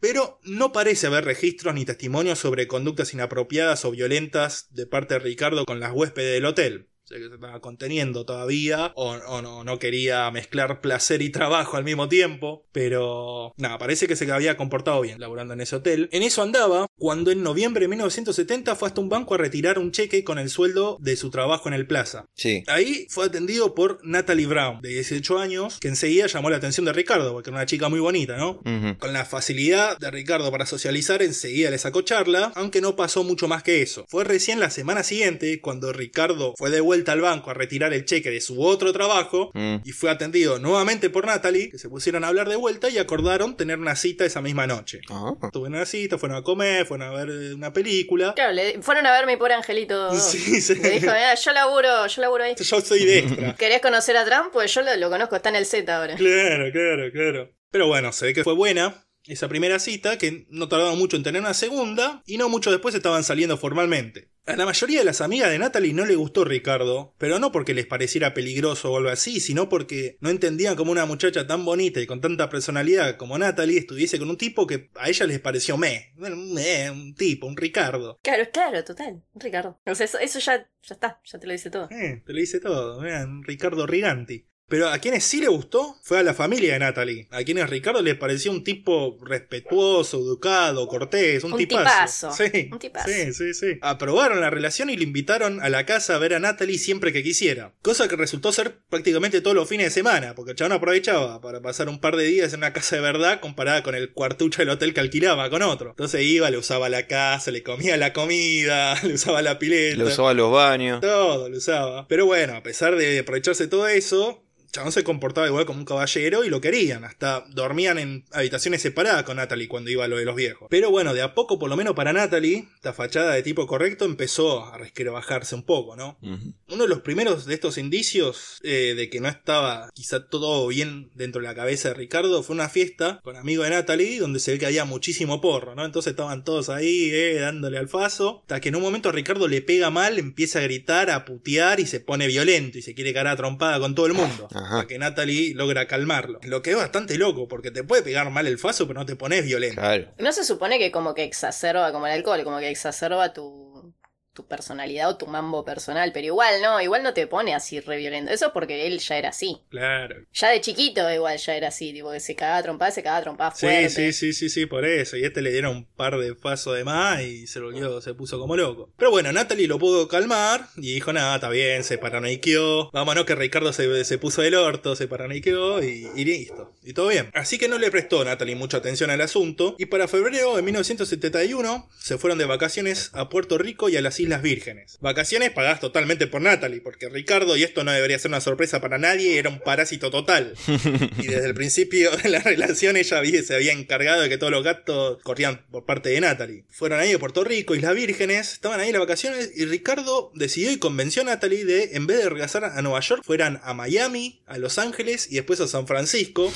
Pero no parece haber registros ni testimonios sobre conductas inapropiadas o violentas de parte de Ricardo con las huéspedes del hotel. Que se estaba conteniendo todavía, o, o no, no quería mezclar placer y trabajo al mismo tiempo. Pero nada, parece que se había comportado bien laborando en ese hotel. En eso andaba cuando en noviembre de 1970 fue hasta un banco a retirar un cheque con el sueldo de su trabajo en el Plaza. Sí. Ahí fue atendido por Natalie Brown, de 18 años, que enseguida llamó la atención de Ricardo, porque era una chica muy bonita, ¿no? Con la facilidad de Ricardo para socializar, enseguida le sacó charla, aunque no pasó mucho más que eso. Fue recién la semana siguiente cuando Ricardo fue de vuelta al banco a retirar el cheque de su otro trabajo Mm. y fue atendido nuevamente por Natalie, que se pusieron a hablar de vuelta y acordaron tener una cita esa misma noche. Ah. Tuvieron una cita, fueron a comer, fueron a ver eh, una película. Claro, le fueron a ver mi pobre angelito. Sí, sí. Le dijo, "Mira, yo laburo, yo laburo ahí. Yo soy de extra. ¿Querés conocer a Trump? Pues yo lo, lo conozco, está en el Z ahora. Claro, claro, claro. Pero bueno, se ve que fue buena esa primera cita, que no tardaron mucho en tener una segunda, y no mucho después estaban saliendo formalmente. A la mayoría de las amigas de Natalie no le gustó Ricardo, pero no porque les pareciera peligroso o algo así, sino porque no entendían cómo una muchacha tan bonita y con tanta personalidad como Natalie estuviese con un tipo que a ella les pareció. Bueno, un un tipo, un Ricardo. Claro, claro, total. Ricardo. O sea, eso, eso ya, ya está, ya te lo dice todo. Eh, te lo dice todo, vean, un Ricardo Riganti. Pero a quienes sí le gustó fue a la familia de Natalie. A quienes Ricardo les pareció un tipo respetuoso, educado, cortés, un, Un tipazo. tipazo. Sí, Un tipazo. sí, sí, sí. Aprobaron la relación y le invitaron a la casa a ver a Natalie siempre que quisiera. Cosa que resultó ser prácticamente todos los fines de semana, porque el chabón aprovechaba para pasar un par de días en una casa de verdad comparada con el cuartucho del hotel que alquilaba con otro. Entonces iba, le usaba la casa, le comía la comida, le usaba la pileta. Lo usaba los baños. Todo lo usaba. Pero bueno, a pesar de aprovecharse todo eso, Chabón se comportaba igual como un caballero y lo querían. Hasta dormían en habitaciones separadas con Natalie cuando iba a lo de los viejos. Pero bueno, de a poco, por lo menos para Natalie, esta fachada de tipo correcto empezó a resquebrajarse un poco, ¿no? Uno de los primeros de estos indicios eh, de que no estaba quizá todo bien dentro de la cabeza de Ricardo fue una fiesta con amigos de Natalie donde se ve que había muchísimo porro, ¿no? Entonces estaban todos ahí, eh, dándole al faso, hasta que en un momento Ricardo le pega mal, empieza a gritar, a putear y se pone violento y se quiere cagar a trompada con todo el mundo. Ajá. Que Natalie logra calmarlo. Lo que es bastante loco, porque te puede pegar mal el faso, pero no te pones violento. Claro. No se supone que como que exacerba, como el alcohol, como que exacerba tu, tu personalidad o tu mambo personal, pero igual no, igual no te pone así re violento. Eso es porque él ya era así. Claro. Ya de chiquito igual ya era así, tipo que se cagaba trompada, se cagaba trompada Sí, fuerte. sí, sí, sí, sí, por eso. Y este le dieron un par de pasos de más y se volvió, se puso como loco. Pero bueno, Natalie lo pudo calmar y dijo, nada, está bien, se paranoiqueó. Vámonos que Ricardo se, se puso del orto, se paranoiqueó y, y listo. Y todo bien. Así que no le prestó Natalie mucha atención al asunto. Y para febrero de 1971 se fueron de vacaciones a Puerto Rico y a las Islas Vírgenes. Vacaciones pagadas totalmente por Natalie, porque Ricardo, y esto no debería ser una sorpresa para nadie, era un parásito total. Y desde el principio de la relación ella se había encargado de que todos los gatos corrían por parte de Natalie. Fueron ahí a Puerto Rico, Islas Vírgenes, estaban ahí en las vacaciones y Ricardo decidió y convenció a Natalie de, en vez de regresar a Nueva York, fueran a Miami, a Los Ángeles y después a San Francisco,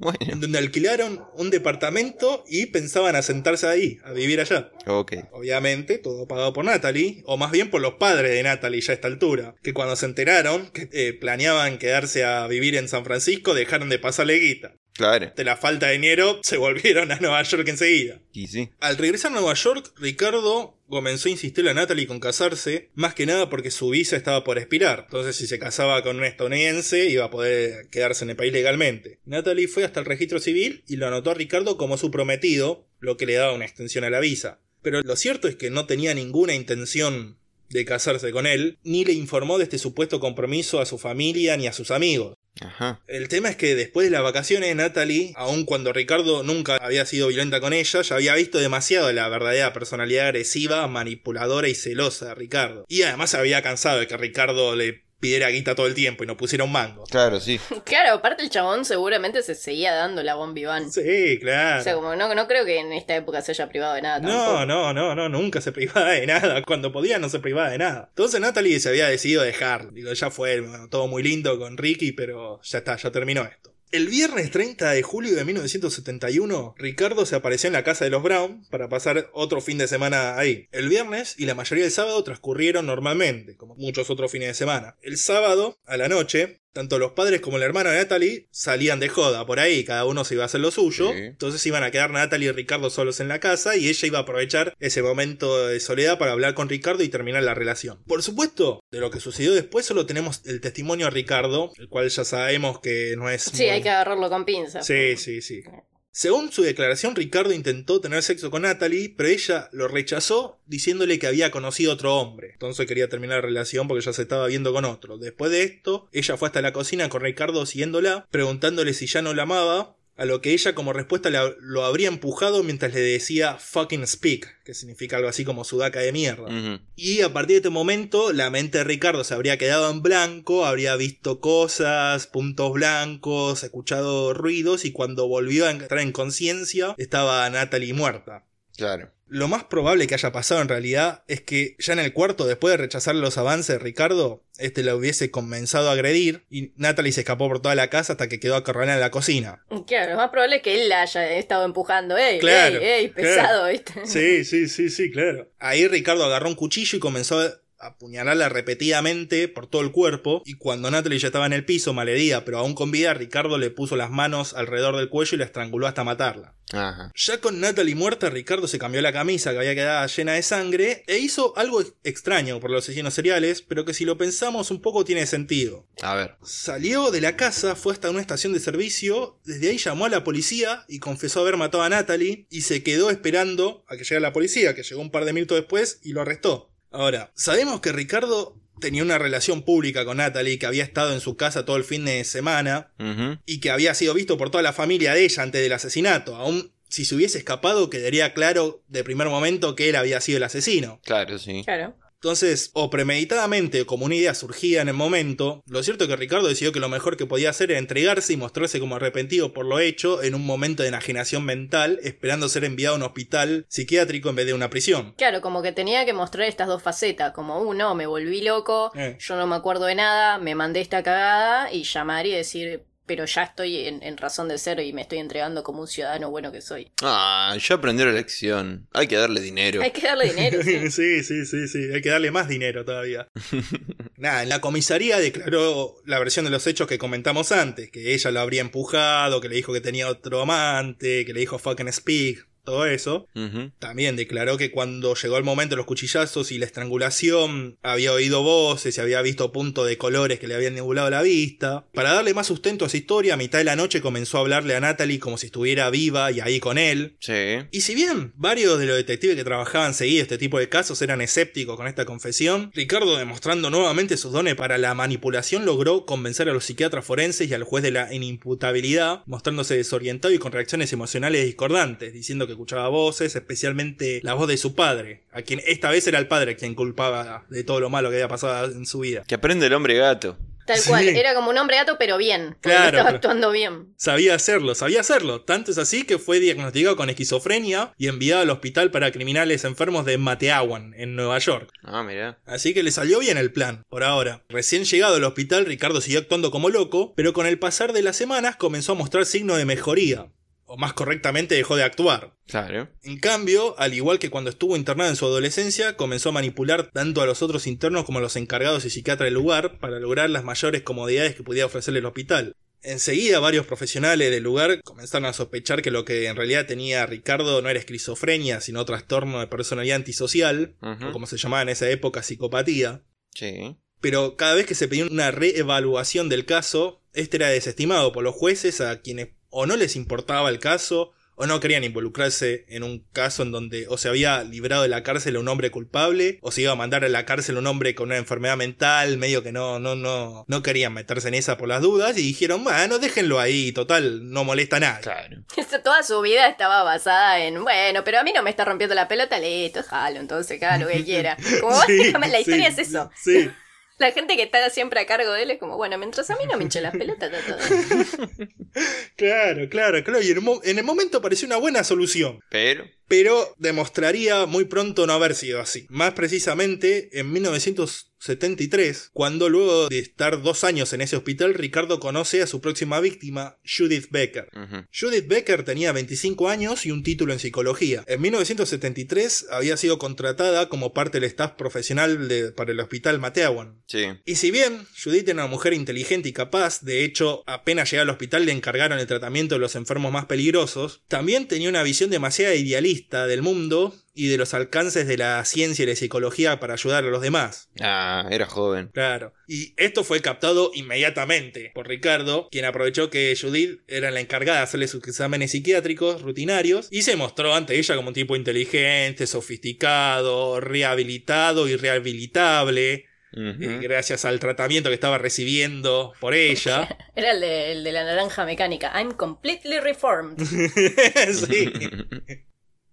Bueno. en donde alquilaron un departamento y pensaban asentarse ahí, a vivir allá. Ok. Obviamente, todo pagado por Natalie, o más bien por los padres de Natalie ya a esta altura, que cuando se enteraron que eh, planeaban quedarse a vivir en San Francisco, dejaron de pasarle guita. Claro. De la falta de dinero, se volvieron a Nueva York enseguida. Y sí. Al regresar a Nueva York, Ricardo comenzó a insistirle a Natalie con casarse, más que nada porque su visa estaba por expirar. Entonces, si se casaba con un estadounidense, iba a poder quedarse en el país legalmente. Natalie fue hasta el registro civil y lo anotó a Ricardo como su prometido, lo que le daba una extensión a la visa. Pero lo cierto es que no tenía ninguna intención de casarse con él, ni le informó de este supuesto compromiso a su familia ni a sus amigos. Ajá. El tema es que después de las vacaciones, Natalie, aun cuando Ricardo nunca había sido violenta con ella, ya había visto demasiado la verdadera personalidad agresiva, manipuladora y celosa de Ricardo. Y además había cansado de que Ricardo le pidiera guita todo el tiempo y no pusiera un mango. Claro, sí. Claro, aparte el chabón seguramente se seguía dando la bombiván. Sí, claro. O sea, como no, no creo que en esta época se haya privado de nada No, no, no, no, nunca se privaba de nada. Cuando podía no se privaba de nada. Entonces Natalie se había decidido dejar. Digo, ya fue bueno, todo muy lindo con Ricky, pero ya está, ya terminó esto. El viernes 30 de julio de 1971, Ricardo se apareció en la casa de los Brown para pasar otro fin de semana ahí. El viernes y la mayoría del sábado transcurrieron normalmente, como muchos otros fines de semana. El sábado, a la noche, tanto los padres como el hermano de Natalie salían de joda por ahí, cada uno se iba a hacer lo suyo. Sí. Entonces iban a quedar Natalie y Ricardo solos en la casa y ella iba a aprovechar ese momento de soledad para hablar con Ricardo y terminar la relación. Por supuesto, de lo que sucedió después solo tenemos el testimonio de Ricardo, el cual ya sabemos que no es... Sí, muy- hay que agarrarlo con pinzas. Sí, sí, sí. Según su declaración, Ricardo intentó tener sexo con Natalie, pero ella lo rechazó diciéndole que había conocido otro hombre. Entonces quería terminar la relación porque ya se estaba viendo con otro. Después de esto, ella fue hasta la cocina con Ricardo siguiéndola, preguntándole si ya no la amaba, a lo que ella como respuesta la- lo habría empujado mientras le decía fucking speak, que significa algo así como sudaca de mierda. Y a partir de este momento, la mente de Ricardo se habría quedado en blanco, habría visto cosas, puntos blancos, escuchado ruidos, y cuando volvió a entrar en conciencia, estaba Natalie muerta. Claro. Lo más probable que haya pasado en realidad es que ya en el cuarto, después de rechazar los avances de Ricardo, este la hubiese comenzado a agredir y Natalie se escapó por toda la casa hasta que quedó acorralada en la cocina. Claro, lo más probable es que él la haya estado empujando. ¡Ey, Claro, ey, ey! Pesado, ¿viste? Sí, sí, sí, sí, claro. Ahí Ricardo agarró un cuchillo y comenzó a apuñalarla repetidamente por todo el cuerpo. Y cuando Natalie ya estaba en el piso, malherida, pero aún con vida, Ricardo le puso las manos alrededor del cuello y la estranguló hasta matarla. Ajá. Ya con Natalie muerta, Ricardo se cambió la camisa que había quedado llena de sangre e hizo algo extraño por los asesinos seriales, pero que si lo pensamos un poco tiene sentido. A ver. Salió de la casa, fue hasta una estación de servicio, desde ahí llamó a la policía y confesó haber matado a Natalie y se quedó esperando a que llegara la policía, que llegó un par de minutos después y lo arrestó. Ahora, sabemos que Ricardo tenía una relación pública con Natalie, que había estado en su casa todo el fin de semana y que había sido visto por toda la familia de ella antes del asesinato. Aún si se hubiese escapado, quedaría claro de primer momento que él había sido el asesino. Claro, sí. Claro. Entonces, o premeditadamente o como una idea surgía en el momento, lo cierto es que Ricardo decidió que lo mejor que podía hacer era entregarse y mostrarse como arrepentido por lo hecho en un momento de enajenación mental, esperando ser enviado a un hospital psiquiátrico en vez de una prisión. Claro, como que tenía que mostrar estas dos facetas, como uno, me volví loco, Eh. yo no me acuerdo de nada, me mandé esta cagada y llamar y decir, pero ya estoy en, en razón de ser y me estoy entregando como un ciudadano bueno que soy. Ah, ya aprendió la lección. Hay que darle dinero. Hay que darle dinero. sí. sí, sí, sí, sí, hay que darle más dinero todavía. Nada, en la comisaría declaró la versión de los hechos que comentamos antes, que ella lo habría empujado, que le dijo que tenía otro amante, que le dijo fucking speak, todo eso. También declaró que cuando llegó el momento de los cuchillazos y la estrangulación, había oído voces y había visto puntos de colores que le habían nebulado la vista. Para darle más sustento a esa historia, a mitad de la noche comenzó a hablarle a Natalie como si estuviera viva y ahí con él. Sí. Y si bien varios de los detectives que trabajaban seguido este tipo de casos eran escépticos con esta confesión, Ricardo, demostrando nuevamente sus dones para la manipulación, logró convencer a los psiquiatras forenses y al juez de la inimputabilidad, mostrándose desorientado y con reacciones emocionales discordantes, diciendo que escuchaba voces, especialmente la voz de su padre, a quien esta vez era el padre quien culpaba de todo lo malo que había pasado en su vida. Que aprende el hombre gato. Tal Sí. cual, era como un hombre gato, pero bien. Claro, estaba actuando bien. Sabía hacerlo, sabía hacerlo. Tanto es así que fue diagnosticado con esquizofrenia y enviado al hospital para criminales enfermos de Mateawan, en Nueva York. Ah, mira. Así que le salió bien el plan, por ahora. Recién llegado al hospital, Ricardo siguió actuando como loco, pero con el pasar de las semanas comenzó a mostrar signos de mejoría. O más correctamente, dejó de actuar. Claro. En cambio, al igual que cuando estuvo internado en su adolescencia, comenzó a manipular tanto a los otros internos como a los encargados y psiquiatras del lugar para lograr las mayores comodidades que pudiera ofrecerle el hospital. Enseguida varios profesionales del lugar comenzaron a sospechar que lo que en realidad tenía Ricardo no era esquizofrenia, sino trastorno de personalidad antisocial, o como se llamaba en esa época, psicopatía. Sí. Pero cada vez que se pedía una reevaluación del caso, este era desestimado por los jueces a quienes o no les importaba el caso, o no querían involucrarse en un caso en donde o se había librado de la cárcel a un hombre culpable, o se iba a mandar a la cárcel a un hombre con una enfermedad mental, medio que no, no, no, no querían meterse en esa por las dudas, y dijeron, bueno, déjenlo ahí, total, no molesta a nadie. Claro. Toda su vida estaba basada en, bueno, pero a mí no me está rompiendo la pelota, listo, jalo, entonces haga lo que quiera. Como Sí, básicamente la historia sí, es eso. Sí. La gente que está siempre a cargo de él es como, bueno, mientras a mí no me hinche las pelotas, está todo. Claro, claro, claro. Y en, en el momento pareció una buena solución. Pero. Pero demostraría muy pronto no haber sido así. Más precisamente en 1973, cuando luego de estar dos años en ese hospital, Ricardo conoce a su próxima víctima, Judith Becker. Judith Becker tenía 25 años y un título en psicología. En 1973 había sido contratada como parte del staff profesional de- para el hospital Mateawan. Sí. Y si bien Judith era una mujer inteligente y capaz, de hecho, apenas llegó al hospital le encargaron el tratamiento de los enfermos más peligrosos, también tenía una visión demasiado idealista del mundo y de los alcances de la ciencia y la psicología para ayudar a los demás. Ah, era joven. Claro. Y esto fue captado inmediatamente por Ricardo, quien aprovechó que Judith era la encargada de hacerle sus exámenes psiquiátricos rutinarios y se mostró ante ella como un tipo inteligente, sofisticado, rehabilitado y rehabilitable, Ujú. eh, gracias al tratamiento que estaba recibiendo por ella. Era el de, el de la naranja mecánica. I'm completely reformed. sí.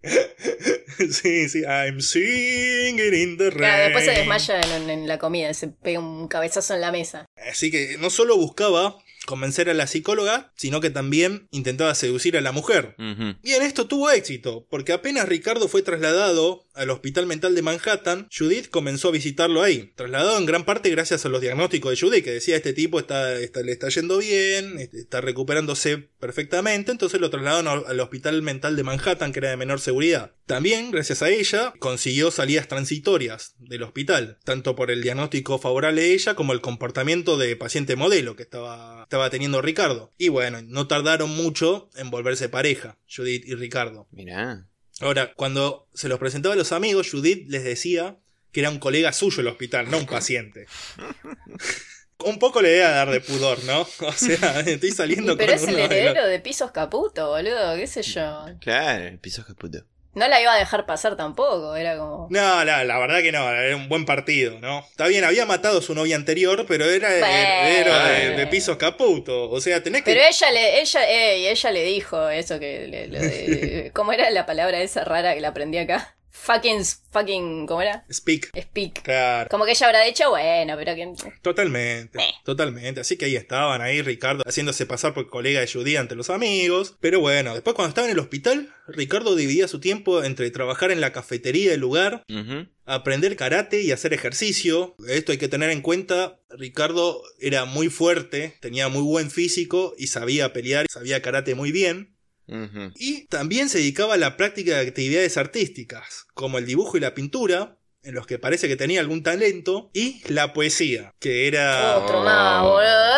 sí, sí. I'm singing in the rain. Claro, después se desmaya en, en la comida, se pega un cabezazo en la mesa. Así que no solo buscaba convencer a la psicóloga, sino que también intentaba seducir a la mujer. Ujú. Y en esto tuvo éxito, porque apenas Ricardo fue trasladado al Hospital Mental de Manhattan, Judith comenzó a visitarlo ahí. Trasladado en gran parte gracias a los diagnósticos de Judith, que decía este tipo está, está- le está yendo bien, este, está recuperándose perfectamente, entonces lo trasladaron al Hospital Mental de Manhattan, que era de menor seguridad. También, gracias a ella, consiguió salidas transitorias del hospital, tanto por el diagnóstico favorable de ella como el comportamiento de paciente modelo que estaba, estaba teniendo Ricardo. Y bueno, no tardaron mucho en volverse pareja, Judith y Ricardo. Mirá. Ahora, cuando se los presentaba a los amigos, Judith les decía que era un colega suyo el hospital, no un paciente. Un poco le debe dar de pudor, ¿no? O sea, estoy saliendo Pero con es el uno de los- heredero de pisos caputo, boludo, qué sé yo. Claro, el piso caputo. No la iba a dejar pasar tampoco, era como... No, la, la verdad que no, era un buen partido, ¿no? Está bien, había matado a su novia anterior, pero era heredero de, de pisos caputo. O sea, tenés que. Pero ella le, ella, ey, ella le dijo eso que le- ¿Cómo era la palabra esa rara que la aprendí acá? Fucking, fucking, ¿cómo era? Speak. Speak. Claro. Como que ella habrá dicho, bueno, pero que... Totalmente, Eh. totalmente. Así que ahí estaban, ahí Ricardo haciéndose pasar por colega de Judy ante los amigos. Pero bueno, después cuando estaba en el hospital, Ricardo dividía su tiempo entre trabajar en la cafetería del lugar, aprender karate y hacer ejercicio. Esto hay que tener en cuenta. Ricardo era muy fuerte, tenía muy buen físico y sabía pelear, sabía karate muy bien. Y también se dedicaba a la práctica de actividades artísticas, como el dibujo y la pintura, en los que parece que tenía algún talento, y la poesía, que era... Otro más, boludo.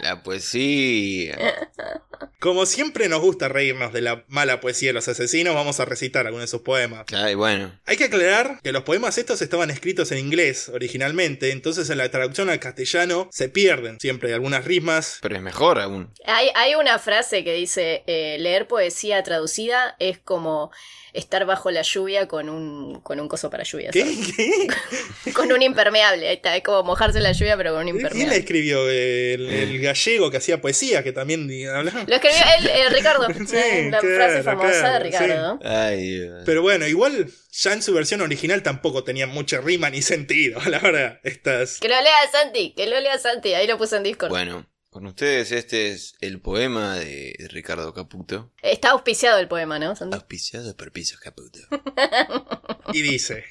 La poesía. Como siempre nos gusta reírnos de la mala poesía de los asesinos, vamos a recitar algunos de sus poemas. Ay, bueno. Hay que aclarar que los poemas estos estaban escritos en inglés originalmente, entonces en la traducción al castellano se pierden siempre algunas rismas. Pero es mejor aún. Hay, hay una frase que dice, eh, leer poesía traducida es como estar bajo la lluvia con un, con un coso para lluvia. ¿Qué? ¿Qué? Con un impermeable, ahí está, es como mojarse en la lluvia pero con un ¿Quién la impermeable. escribió? El, el gallego que hacía poesía, que también hablaba. Lo escribió él, eh, Ricardo, Sí, la claro, frase famosa claro, de Ricardo. Ay. Pero bueno, igual ya en su versión original tampoco tenía mucha rima ni sentido, la verdad. Estas. Que lo lea Santi, que lo lea Santi, ahí lo puse en Discord. Bueno, con ustedes este es el poema de Ricardo Caputo, Está auspiciado el poema, ¿no? Santi? auspiciado por Pisos Caputo. Y dice.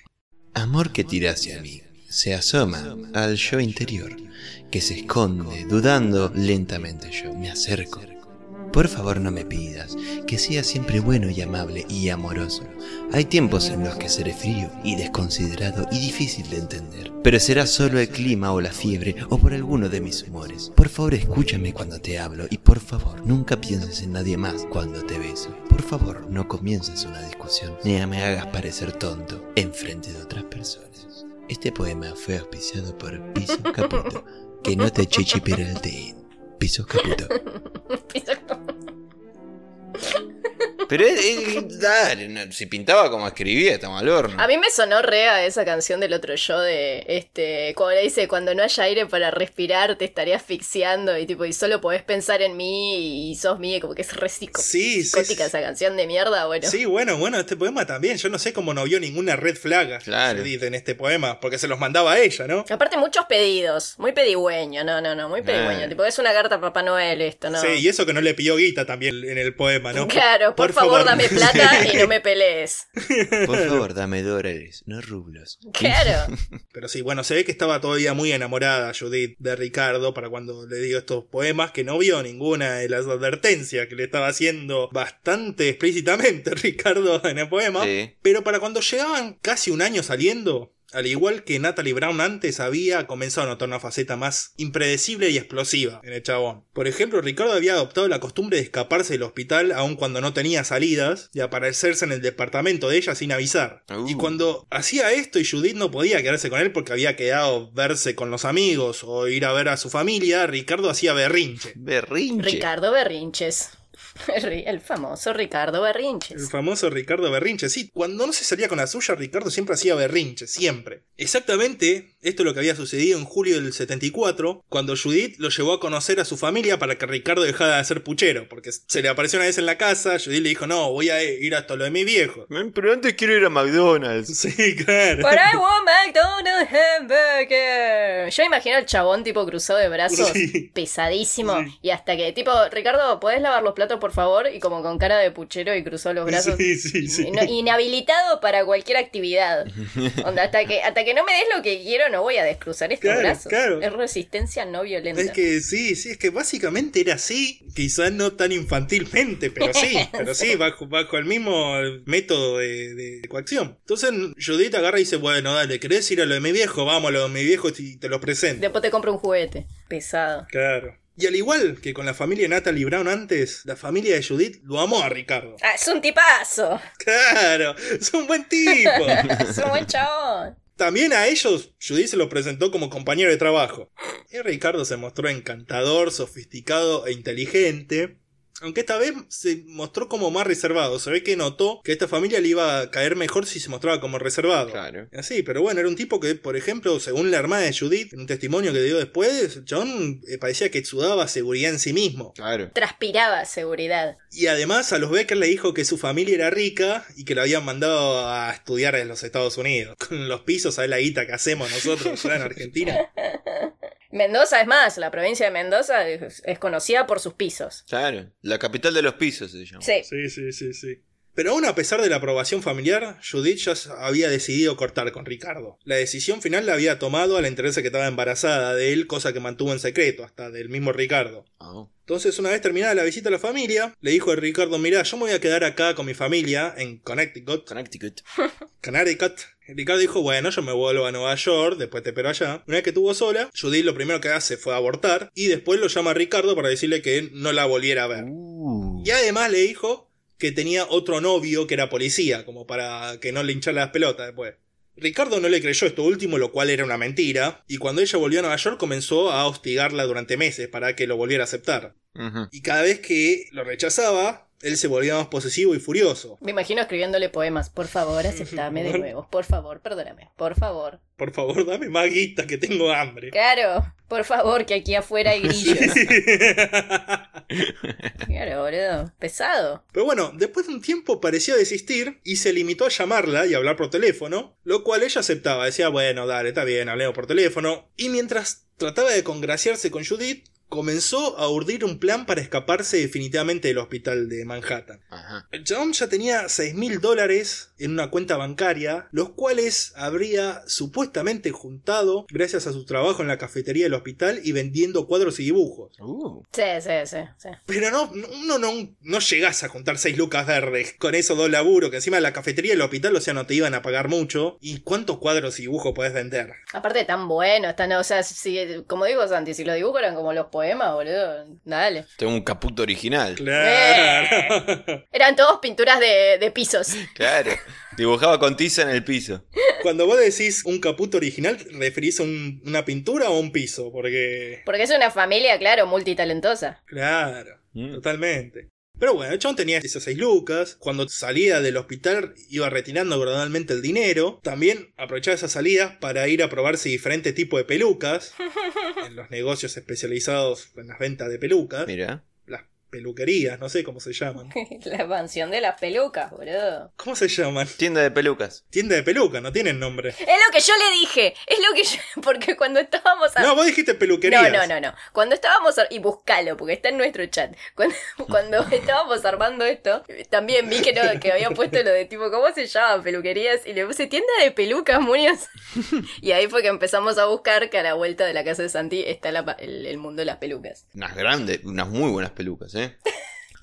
Amor que tira hacia mí, se asoma al yo interior, que se esconde, dudando lentamente yo, me acerco. Por favor no me pidas que sea siempre bueno y amable y amoroso. Hay tiempos en los que seré frío y desconsiderado y difícil de entender. Pero será solo el clima o la fiebre o por alguno de mis humores. Por favor escúchame cuando te hablo y por favor nunca pienses en nadie más cuando te beso. Por favor no comiences una discusión ni me hagas parecer tonto en frente de otras personas. Este poema fue auspiciado por Piso Caputo. Que no te chichiperalteen. Piso Caputo. Pero él- dale, no, si pintaba como escribía, estamos al horno. A mí me sonó rea esa canción del otro yo de este, como le dice, cuando no haya aire para respirar te estaría asfixiando y tipo, y solo podés pensar en mí y sos mí, como que es re psico- Sí, sí, psicótica sí. esa canción de mierda, bueno. Sí, bueno, bueno, este poema también. Yo no sé cómo no vio ninguna red flag Claro. En este poema, porque se los mandaba a ella, ¿no? Aparte muchos pedidos, muy pedigüeño, no, no, no, muy pedigüeño, Eh. tipo, es una carta a Papá Noel esto, ¿no? Sí, y eso que no le pidió guita también en el poema, ¿no? Claro, por, favor, dame plata y no me pelees. Por favor, dame dólares, no rublos. Claro. Pero sí, bueno, se ve que estaba todavía muy enamorada Judith de Ricardo para cuando le dio estos poemas, que no vio ninguna de las advertencias que le estaba haciendo bastante explícitamente Ricardo en el poema. Sí. Pero para cuando llegaban casi un año saliendo, al igual que Natalie Brown antes, había comenzado a notar una faceta más impredecible y explosiva en el chabón. Por ejemplo, Ricardo había adoptado la costumbre de escaparse del hospital aun cuando no tenía salidas y aparecerse en el departamento de ella sin avisar. Uh. Y cuando hacía esto y Judith no podía quedarse con él porque había quedado verse con los amigos o ir a ver a su familia, Ricardo hacía berrinche. Berrinche. Ricardo Berrinches. El famoso Ricardo El Berrinches. famoso Ricardo Berrinche. Sí, cuando no se salía con la suya, Ricardo siempre hacía berrinche, siempre. Exactamente, esto es lo que había sucedido en julio del 74, cuando Judith lo llevó a conocer a su familia para que Ricardo dejara de ser puchero, porque se le apareció una vez en la casa, Judith le dijo, no, voy a ir hasta lo de mi viejo. Pero antes quiero ir a McDonald's. Sí, claro. But I want McDonald's hamburger. Yo imagino al chabón tipo cruzado de brazos, Sí. pesadísimo. Sí. Y hasta que, tipo, Ricardo, ¿podés lavar los platos, por favor? Y como con cara de puchero y cruzó los brazos. Sí, sí, sí. Y no- inhabilitado para cualquier actividad. Onda, hasta que, hasta que no me des lo que quiero, no voy a descruzar estos Claro, brazos. claro. Es resistencia no violenta. Es que sí, sí, es que básicamente era así, quizás no tan infantilmente, pero sí, pero sí, bajo, bajo el mismo método de, de coacción. Entonces Judith agarra y dice, bueno, dale, ¿querés ir a lo de mi viejo? Vamos a lo de mi viejo y te lo presento. Después te compro un juguete. Pesado. Claro. Y al igual que con la familia de Natalie Brown antes, la familia de Judith lo amó a Ricardo. Ah, es un tipazo. Claro, es un buen tipo. Es un buen chabón. También a ellos, Judith se lo presentó como compañero de trabajo. Y Ricardo se mostró encantador, sofisticado e inteligente. Aunque esta vez se mostró como más reservado. Se ve que notó que a esta familia le iba a caer mejor si se mostraba como reservado. Claro. Así, pero bueno, era un tipo que, por ejemplo, según la hermana de Judith, en un testimonio que dio después, chabón eh, parecía que sudaba seguridad en sí mismo. Claro. Transpiraba seguridad. Y además a los Becker le dijo que su familia era rica y que lo habían mandado a estudiar en los Estados Unidos. Con los pisos, a la guita que hacemos nosotros allá en Argentina. Mendoza es más, la provincia de Mendoza es, es conocida por sus pisos. Claro. La capital de los pisos se llama. Sí. Sí, sí, sí, sí. Pero aún a pesar de la aprobación familiar, Judith ya había decidido cortar con Ricardo. La decisión final la había tomado al enterarse que estaba embarazada de él, cosa que mantuvo en secreto, hasta del mismo Ricardo. Ah, Entonces, una vez terminada la visita a la familia, le dijo a Ricardo, mirá, yo me voy a quedar acá con mi familia en Connecticut, Connecticut. Connecticut. Ricardo dijo, bueno, yo me vuelvo a Nueva York, después te espero allá. Una vez que estuvo sola, Judith lo primero que hace fue abortar y después lo llama a Ricardo para decirle que no la volviera a ver. Uh. Y además le dijo que tenía otro novio que era policía, como para que no le hinchara las pelotas después. Ricardo no le creyó esto último, lo cual era una mentira, y cuando ella volvió a Nueva York comenzó a hostigarla durante meses para que lo volviera a aceptar. Y cada vez que lo rechazaba, él se volvía más posesivo y furioso. Me imagino escribiéndole poemas. Por favor, aceptame de nuevo. Por favor, perdóname. Por favor. Por favor, dame más guita que tengo hambre. Claro, por favor, que aquí afuera hay grillos. Claro, boludo. Pesado. Pero bueno, después de un tiempo pareció desistir y se limitó a llamarla y hablar por teléfono, lo cual ella aceptaba, decía, bueno, dale, está bien, hablemos por teléfono. Y mientras trataba de congraciarse con Judith, comenzó a urdir un plan para escaparse definitivamente del hospital de Manhattan. Ajá. El chabón ya tenía 6 mil dólares en una cuenta bancaria, los cuales habría supuestamente juntado gracias a su trabajo en la cafetería del hospital y vendiendo cuadros y dibujos. Uh. Sí, sí, sí, sí. Pero no, no- uno no, no llegás a juntar 6 lucas verdes con esos dos laburos, que encima de la cafetería del hospital, o sea, no te iban a pagar mucho. ¿Y cuántos cuadros y dibujos podés vender? Aparte tan bueno, están, o sea, si, como digo Santi, si los dibujos eran como los poemas, boludo, dale. Tengo un caputo original. Claro. Eran todos pinturas de, de pisos. Claro. Dibujaba con tiza en el piso. Cuando vos decís un caputo original, ¿referís a un- una pintura o un piso? Porque... Porque es una familia, claro, multitalentosa. Claro, Mm. totalmente. Pero bueno, el chabón tenía esas seis lucas. Cuando salía del hospital iba retirando gradualmente el dinero. También aprovechaba esas salidas para ir a probarse diferentes tipos de pelucas. en los negocios especializados en las ventas de pelucas. Mira. Peluquerías, no sé cómo se llaman. La mansión de las pelucas, boludo. ¿Cómo se llaman? Tienda de pelucas. Tienda de pelucas, no tienen nombre. Es lo que yo le dije. Es lo que yo. Porque cuando estábamos. a- No, vos dijiste peluquerías. No, no, no, no. Cuando estábamos. ar- Y buscalo, porque está en nuestro chat. Cuando, cuando estábamos armando esto, también vi que, no, que habían puesto lo de tipo, ¿cómo se llama? Peluquerías. Y le puse tienda de pelucas, Munios. Y ahí fue que empezamos a buscar que a la vuelta de la casa de Santi está la el, el mundo de las pelucas. Unas grandes, unas muy buenas pelucas, ¿eh?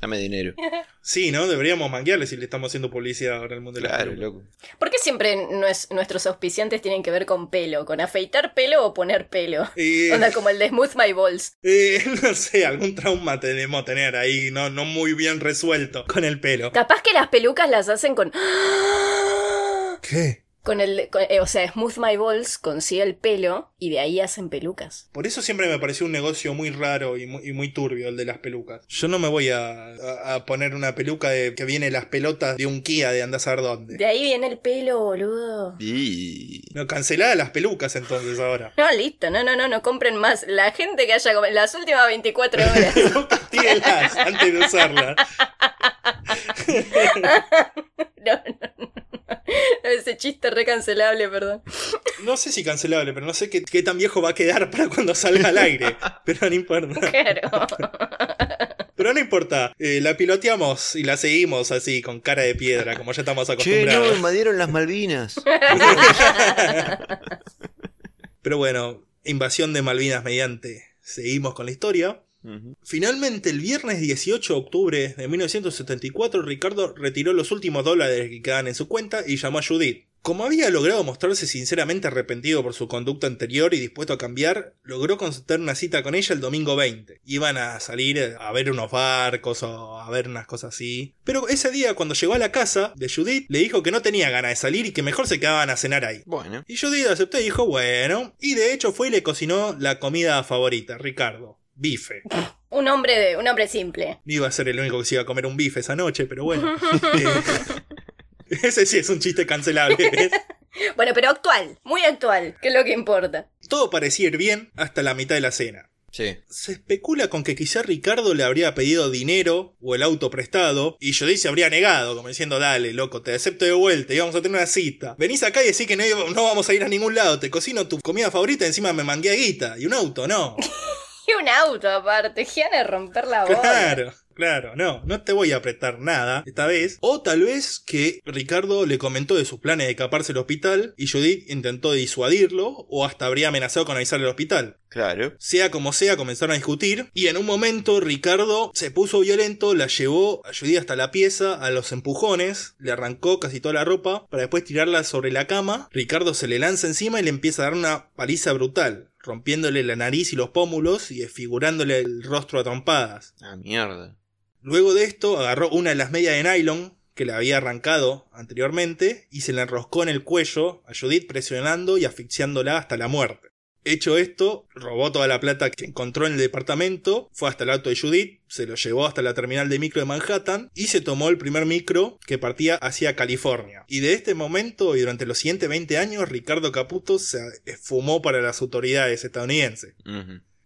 Dame dinero. Sí, ¿no? Deberíamos manguearle si le estamos haciendo publicidad ahora al mundo de Claro, pelucas. loco. ¿Por qué siempre nues- nuestros auspiciantes tienen que ver con pelo? ¿Con afeitar pelo o poner pelo? Eh, Onda como el de Smooth My Balls. eh, no sé, algún trauma tenemos tener ahí, no, no muy bien resuelto con el pelo. Capaz que las pelucas las hacen con. ¿Qué? Con el. con- eh, o sea, Smooth My Balls consigue el pelo y de ahí hacen pelucas. Por eso siempre me pareció un negocio muy raro y muy, y muy turbio el de las pelucas. Yo no me voy a, a- a poner una peluca de, que viene las pelotas de un Kia de andar a saber dónde. De ahí viene el pelo, boludo. Y... No, cancelada las pelucas entonces ahora. No, listo, no, no, no, no compren más. La gente que haya comido las últimas 24 horas. Tírenlas antes de usarlas. No, no, no. Ese chiste recancelable, perdón. No sé si cancelable, pero no sé qué, qué tan viejo va a quedar para cuando salga al aire. Pero no importa. Claro. Pero no importa. eh, la piloteamos y la seguimos así, con cara de piedra, como ya estamos Che, no, acostumbrados. invadieron las Malvinas. Pero bueno, invasión de Malvinas mediante. Seguimos con la historia. Finalmente, el viernes 18 de octubre de 1974, Ricardo retiró los últimos dólares que quedaban en su cuenta y llamó a Judith. Como había logrado mostrarse sinceramente arrepentido por su conducta anterior y dispuesto a cambiar, logró concertar una cita con ella el domingo 20. Iban a salir a ver unos barcos o a ver unas cosas así. Pero ese día, cuando llegó a la casa de Judith, le dijo que no tenía ganas de salir y que mejor se quedaban a cenar ahí. Bueno. Y Judith aceptó y dijo, bueno. Y de hecho fue y le cocinó la comida favorita, Ricardo. Bife. Un hombre de, un hombre simple. No iba a ser el único que se iba a comer un bife esa noche, pero bueno. Eh, ese sí es un chiste cancelable. ¿ves? Bueno, pero actual, muy actual, que es lo que importa. Todo parecía ir bien hasta la mitad de la cena. Sí. Se especula con que quizá Ricardo le habría pedido dinero o el auto prestado y Judith se habría negado, como diciendo, dale, loco, te acepto de vuelta y vamos a tener una cita. Venís acá y decís que no, no vamos a ir a ningún lado, te cocino tu comida favorita y encima me mangué a guita. Y un auto, no. Y un auto aparte, de romper la bola. Claro, claro, no, no te voy a apretar nada esta vez. O tal vez que Ricardo le comentó de sus planes de escaparse del hospital y Judith intentó disuadirlo o hasta habría amenazado con avisarle al hospital. Claro. Sea como sea, comenzaron a discutir y en un momento Ricardo se puso violento, la llevó a Judith hasta la pieza, a los empujones, le arrancó casi toda la ropa para después tirarla sobre la cama. Ricardo se le lanza encima y le empieza a dar una paliza brutal, rompiéndole la nariz y los pómulos y desfigurándole el rostro a trompadas. Ah, mierda. Luego de esto agarró una de las medias de nylon que le había arrancado anteriormente y se la enroscó en el cuello a Judith presionando y asfixiándola hasta la muerte. Hecho esto, robó toda la plata que encontró en el departamento, fue hasta el auto de Judith, se lo llevó hasta la terminal de micro de Manhattan y se tomó el primer micro que partía hacia California. Y de este momento y durante los siguientes 20 años, Ricardo Caputo se esfumó para las autoridades estadounidenses.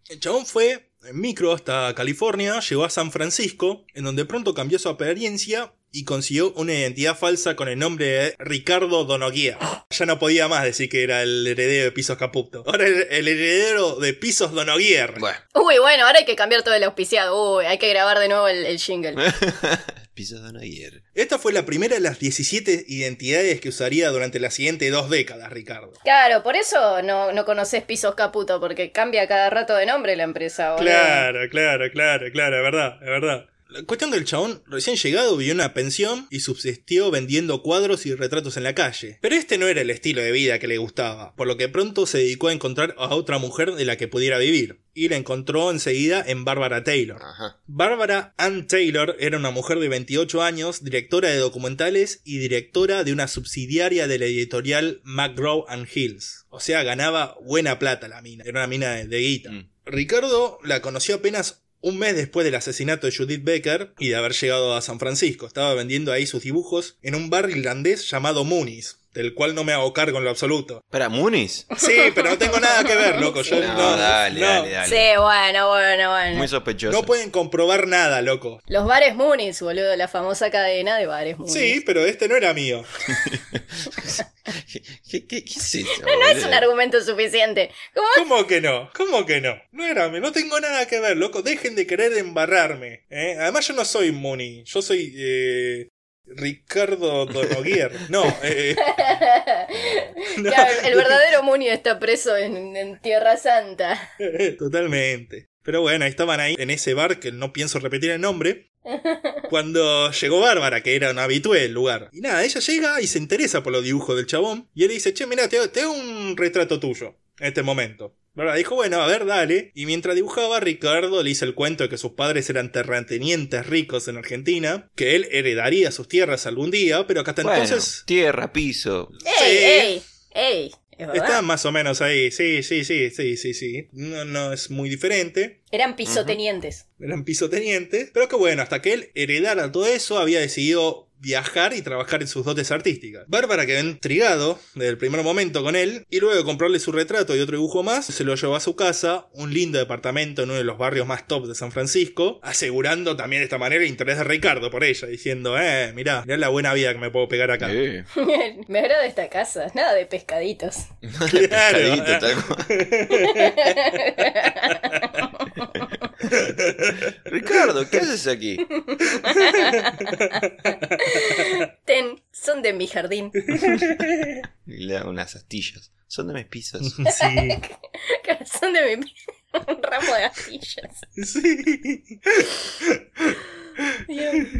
El chabón fue en micro hasta California, llegó a San Francisco, en donde pronto cambió su apariencia y consiguió una identidad falsa con el nombre de Ricardo Donoguía. Ya no podía más decir que era el heredero de Pisos Caputo. Ahora el, el heredero de Pisos Donoguier. Bueno. Uy, bueno, ahora hay que cambiar todo el auspiciado. Uy, hay que grabar de nuevo el, el jingle. Pisos de Naguer. Esta fue la primera de las 17 identidades que usaría durante las siguientes dos décadas, Ricardo. Claro, por eso no, no conoces Pisos Caputo, porque cambia cada rato de nombre la empresa. boludo. Claro, claro, claro, claro, es verdad, es verdad. La cuestión del chabón, recién llegado, vivió una pensión y subsistió vendiendo cuadros y retratos en la calle. Pero este no era el estilo de vida que le gustaba, por lo que pronto se dedicó a encontrar a otra mujer de la que pudiera vivir. Y la encontró enseguida en Bárbara Taylor. Ajá. Bárbara Ann Taylor era una mujer de 28 años, directora de documentales y directora de una subsidiaria de la editorial McGraw and Hills. O sea, ganaba buena plata la mina, era una mina de, de guita. Mm. Ricardo la conoció apenas un mes después del asesinato de Judith Becker y de haber llegado a San Francisco. Estaba vendiendo ahí sus dibujos en un bar irlandés llamado Mooney's del cual no me hago cargo en lo absoluto. ¿Para Muniz? Sí, pero no tengo nada que ver, loco. Yo No, no, dale, no. dale, dale. Sí, bueno, bueno, bueno. Muy sospechoso. No pueden comprobar nada, loco. Los bares Muniz, boludo, la famosa cadena de bares Muniz. Sí, pero este no era mío. ¿Qué, qué, qué- es eso? No es un argumento suficiente. ¿Cómo? ¿Cómo que no? ¿Cómo que no? No era mío, no tengo nada que ver, loco. Dejen de querer embarrarme. ¿eh? Además, yo no soy Mooney. Yo soy eh, Ricardo Donoguier. No, eh, no. Claro, el verdadero Muniz está preso en, en Tierra Santa. Totalmente. Pero bueno, estaban ahí en ese bar que no pienso repetir el nombre. Cuando llegó Bárbara, que era una habitué del lugar. Y nada, ella llega y se interesa por los dibujos del chabón. Y él dice, che, mira, te, te hago un retrato tuyo en este momento. Dijo, bueno, a ver, dale. Y mientras dibujaba, Ricardo le hizo el cuento de que sus padres eran terratenientes ricos en Argentina, que él heredaría sus tierras algún día, pero que hasta Bueno, entonces tierra, piso. ¡Ey, Sí. ey, ey! ¿Es verdad? estaban más o menos ahí. Sí, sí, sí, sí, sí, sí. No, no es muy diferente. Eran pisotenientes. eran pisotenientes, pero que bueno, hasta que él heredara todo eso, había decidido viajar y trabajar en sus dotes artísticas. Bárbara quedó intrigado desde el primer momento con él, y luego de comprarle su retrato y otro dibujo más, se lo llevó a su casa, un lindo departamento en uno de los barrios más top de San Francisco, asegurando también de esta manera el interés de Ricardo por ella, diciendo, eh, mirá, mirá la buena vida que me puedo pegar acá. Eh, Me agrada esta casa. Nada de pescaditos. Claro. pescadito, tal cual. Ricardo, ¿qué haces aquí? Ten, son de mi jardín. Y le da unas astillas. Son de mis pisos. Sí, son de mi... Un ramo de astillas. sí.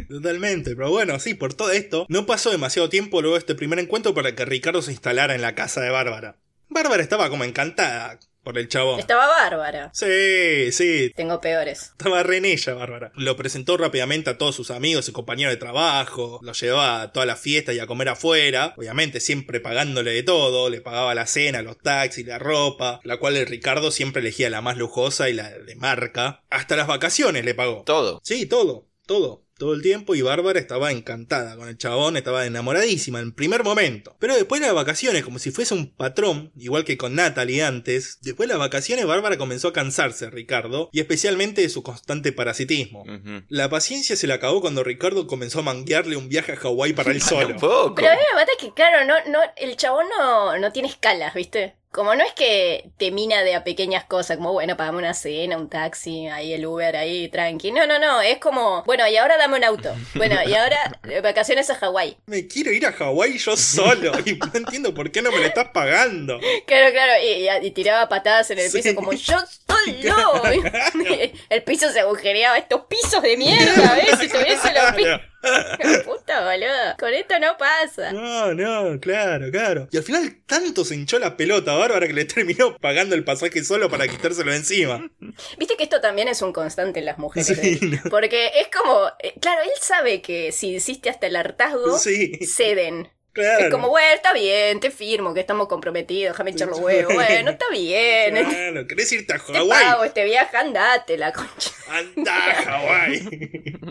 Totalmente, pero bueno, sí, por todo esto, no pasó demasiado tiempo luego de este primer encuentro para que Ricardo se instalara en la casa de Bárbara. Bárbara estaba como encantada por el chabón. Estaba bárbara. Sí, sí, Tengo peores. estaba re en ella, Bárbara. Lo presentó rápidamente a todos sus amigos y compañeros de trabajo, lo llevaba a todas las fiestas y a comer afuera, obviamente siempre pagándole de todo, le pagaba la cena, los taxis, la ropa, la cual el Ricardo siempre elegía la más lujosa y la de marca. Hasta las vacaciones le pagó. Todo. Sí, todo, todo, todo el tiempo y Bárbara estaba encantada con el chabón, estaba enamoradísima en primer momento. Pero después de las vacaciones, como si fuese un patrón, igual que con Natalie antes, después de las vacaciones Bárbara comenzó a cansarse Ricardo y especialmente de su constante parasitismo. La paciencia se le acabó cuando Ricardo comenzó a manguearle un viaje a Hawái para él solo. Pero a mí me mata que, claro, no, no, el chabón no, no tiene escalas, ¿viste? Como no es que te mina de a pequeñas cosas, como bueno, pagame una cena, un taxi, ahí el Uber, ahí tranqui. No, no, no, es como, bueno, y ahora dame un auto. Bueno, y ahora eh, vacaciones a Hawái. Me quiero ir a Hawái yo solo y no entiendo por qué no me lo estás pagando. Claro, claro, y, y- y tiraba patadas en el Sí. piso como yo solo. el piso se agujereaba, estos pisos de mierda, ¿ves? Si tuviese los pisos. Puta boludo, con esto no pasa. No, no, claro, claro. Y al final tanto se hinchó la pelota Bárbara que le terminó pagando el pasaje solo para quitárselo de encima. Viste que esto también es un constante en las mujeres. Sí, ¿eh? Porque es como, eh, claro, él sabe que si insiste hasta el hartazgo, Sí, ceden. Claro. Es como, bueno, está bien, te firmo que estamos comprometidos, déjame echar los huevos. Bueno, está bien. Claro, ¿querés irte a Te pago Hawái? este viaje, andate, la concha. Anda a Hawái.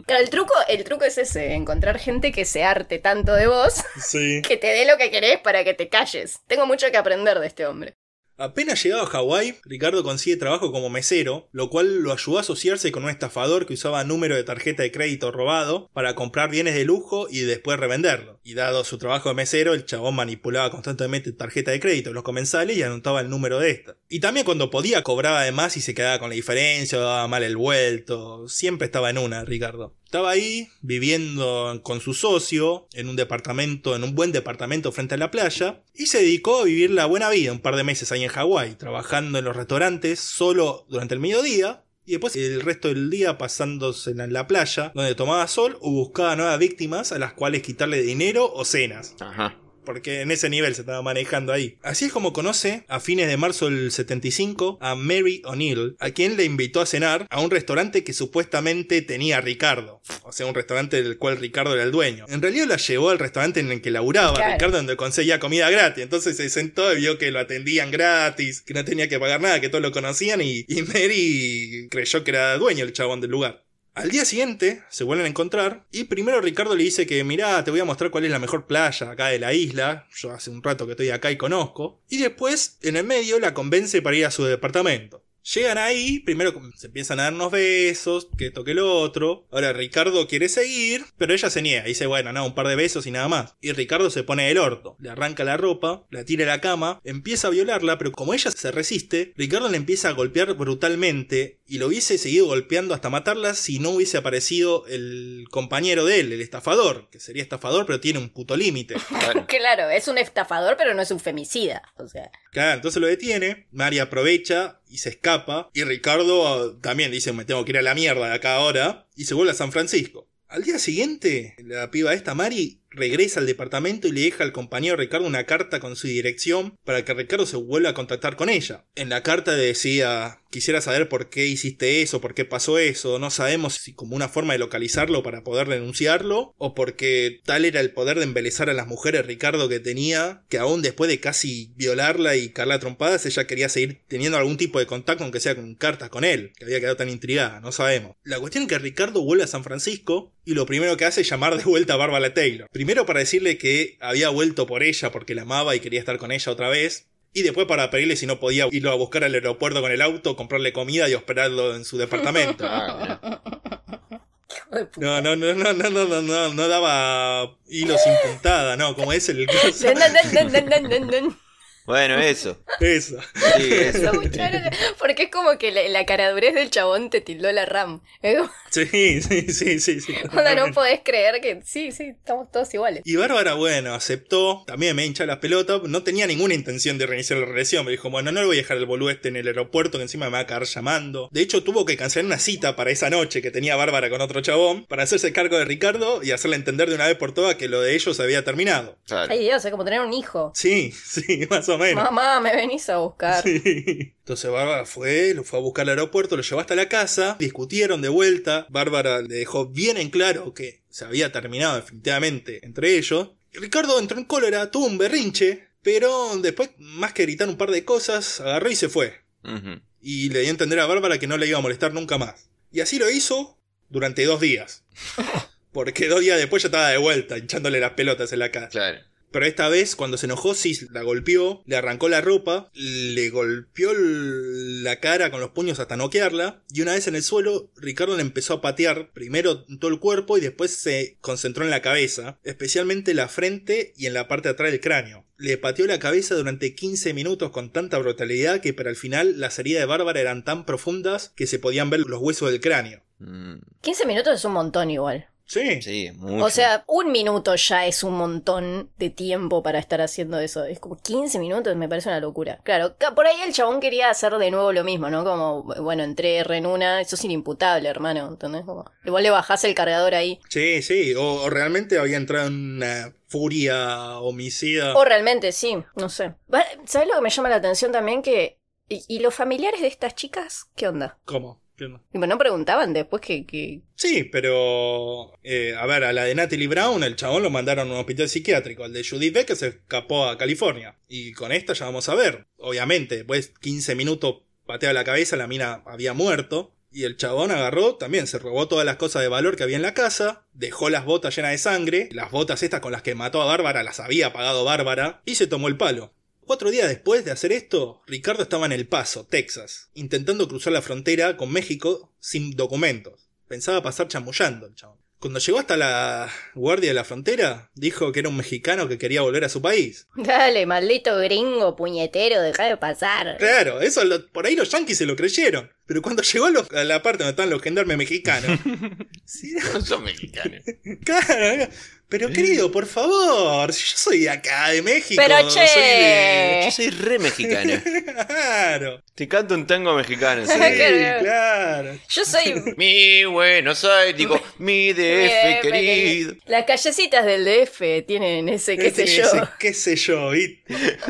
Claro, el truco, el truco es ese, encontrar gente que se arte tanto de vos Sí. que te dé lo que querés para que te calles. Tengo mucho que aprender de este hombre. Apenas llegado a Hawái, Ricardo consigue trabajo como mesero, lo cual lo ayudó a asociarse con un estafador que usaba número de tarjeta de crédito robado para comprar bienes de lujo y después revenderlo. Y dado su trabajo de mesero, el chabón manipulaba constantemente tarjeta de crédito en los comensales y anotaba el número de esta. Y también cuando podía cobraba de más y se quedaba con la diferencia o daba mal el vuelto. Siempre estaba en una, Ricardo. Estaba ahí, viviendo con su socio, en un departamento, en un buen departamento frente a la playa, y se dedicó a vivir la buena vida un par de meses ahí en Hawái, trabajando en los restaurantes solo durante el mediodía, y después el resto del día pasándose en la playa, donde tomaba sol o buscaba nuevas víctimas a las cuales quitarle dinero o cenas. Ajá. Porque en ese nivel se estaba manejando ahí. Así es como conoce, a fines de marzo del 75, a Mary O'Neill, a quien le invitó a cenar a un restaurante que supuestamente tenía Ricardo. O sea, un restaurante del cual Ricardo era el dueño. En realidad la llevó al restaurante en el que laburaba Claro. Ricardo, donde conseguía comida gratis. Entonces se sentó y vio que lo atendían gratis, que no tenía que pagar nada, que todos lo conocían y, y Mary creyó que era dueño el chabón del lugar. Al día siguiente se vuelven a encontrar y primero Ricardo le dice que mirá, te voy a mostrar cuál es la mejor playa acá de la isla, yo hace un rato que estoy acá y conozco, y después en el medio la convence para ir a su departamento. Llegan ahí, primero se empiezan a dar unos besos, que esto que lo otro. Ahora Ricardo quiere seguir, pero ella se niega. Dice, bueno, no, un par de besos y nada más. Y Ricardo se pone el orto, le arranca la ropa, la tira a la cama, empieza a violarla, pero como ella se resiste, Ricardo le empieza a golpear brutalmente y lo hubiese seguido golpeando hasta matarla si no hubiese aparecido el compañero de él, el estafador, que sería estafador, pero tiene un puto límite. Claro, es un estafador, pero no es un femicida. O sea, Claro, entonces lo detiene, Mari aprovecha y se escapa, y Ricardo ah, también dice, me tengo que ir a la mierda de acá ahora, y se vuelve a San Francisco. Al día siguiente, la piba esta, Mari, regresa al departamento y le deja al compañero Ricardo una carta con su dirección para que Ricardo se vuelva a contactar con ella. En la carta decía, quisiera saber por qué hiciste eso, por qué pasó eso, no sabemos si como una forma de localizarlo para poder denunciarlo, o porque tal era el poder de embelezar a las mujeres Ricardo que tenía, que aún después de casi violarla y carla trompadas, ella quería seguir teniendo algún tipo de contacto, aunque sea con cartas con él, que había quedado tan intrigada, no sabemos. La cuestión es que Ricardo vuelve a San Francisco y lo primero que hace es llamar de vuelta a Bárbara Taylor. Primero para decirle que había vuelto por ella porque la amaba y quería estar con ella otra vez. Y después para pedirle si no podía irlo a buscar al aeropuerto con el auto, comprarle comida y hospedarlo en su departamento. ah. No, no, no, no, no, no, no, no, no daba hilo sin puntada, no, como es el caso. Bueno, eso. Eso. Sí, eso. Porque es como que la, la caradurez del chabón te tildó la RAM. Como, Sí, sí, sí, sí, sí. onda, no podés creer que sí, sí, estamos todos iguales. Y Bárbara, bueno, aceptó, también me hincha las pelotas, no tenía ninguna intención de reiniciar la relación, me dijo, bueno, no le voy a dejar el boludo este en el aeropuerto, que encima me va a caer llamando. De hecho, tuvo que cancelar una cita para esa noche que tenía Bárbara con otro chabón, para hacerse cargo de Ricardo y hacerle entender de una vez por todas que lo de ellos había terminado. Claro. Ay Dios, es como tener un hijo. Sí, sí, más o menos. Mamá, me venís a buscar. Sí. Entonces Bárbara fue, lo fue a buscar al aeropuerto, lo llevó hasta la casa, discutieron de vuelta. Bárbara le dejó bien en claro que se había terminado definitivamente entre ellos. Ricardo entró en cólera, tuvo un berrinche, pero después, más que gritar un par de cosas, agarró y se fue. Y le dio a entender a Bárbara que no le iba a molestar nunca más. Y así lo hizo durante dos días. Porque dos días después ya estaba de vuelta, hinchándole las pelotas en la casa. Claro. Pero esta vez, cuando se enojó, sí la golpeó, le arrancó la ropa, le golpeó la cara con los puños hasta noquearla, y una vez en el suelo, Ricardo le empezó a patear, primero todo el cuerpo y después se concentró en la cabeza, especialmente la frente y en la parte de atrás del cráneo. Le pateó la cabeza durante 15 minutos con tanta brutalidad que para el final las heridas de Bárbara eran tan profundas que se podían ver los huesos del cráneo. Mm, 15 minutos es un montón igual. Sí, sí, mucho. O sea, un minuto ya es un montón de tiempo para estar haciendo eso. Es como 15 minutos, me parece una locura. Claro, por ahí el chabón quería hacer de nuevo lo mismo, ¿no? Como, bueno, entré R en una, eso es inimputable, hermano. ¿Entendés? Como, igual le bajás el cargador ahí. sí, sí, o, o realmente había entrado en una furia homicida. O realmente, sí, no sé. Va- ¿Sabes lo que me llama la atención también? Que. ¿Y, y los familiares de estas chicas? ¿Qué onda? ¿Cómo? ¿Qué onda? Tipo, no preguntaban después que. que... Sí, pero. eh, a ver, a la de Natalie Brown, el chabón lo mandaron a un hospital psiquiátrico. Al de Judith Beck se escapó a California. Y con esta ya vamos a ver. Obviamente, después 15 minutos patea la cabeza, la mina había muerto. Y el chabón agarró, también se robó todas las cosas de valor que había en la casa, dejó las botas llenas de sangre, las botas estas con las que mató a Bárbara las había pagado Bárbara, y se tomó el palo. Cuatro días después de hacer esto, Ricardo estaba en El Paso, Texas, intentando cruzar la frontera con México sin documentos. Pensaba pasar chamullando el chabón. Cuando llegó hasta la guardia de la frontera, dijo que era un mexicano que quería volver a su país. Dale, maldito gringo puñetero, deja de pasar. Claro, eso lo- por ahí los yanquis se lo creyeron. Pero cuando llegó a, los- a la parte donde estaban los gendarmes mexicanos, sí, No son mexicanos. Claro, Pero querido, por favor, si yo soy de acá, de México. Pero soy de- che. Yo soy re mexicano. Claro. Te canto un tango mexicano. Sí, ¿sí? Claro. claro. Yo soy. Mi Buenos Aires, digo, mi DF querido. Las callecitas del DF tienen ese qué sé Ese- yo. ese qué sé yo, ¿viste?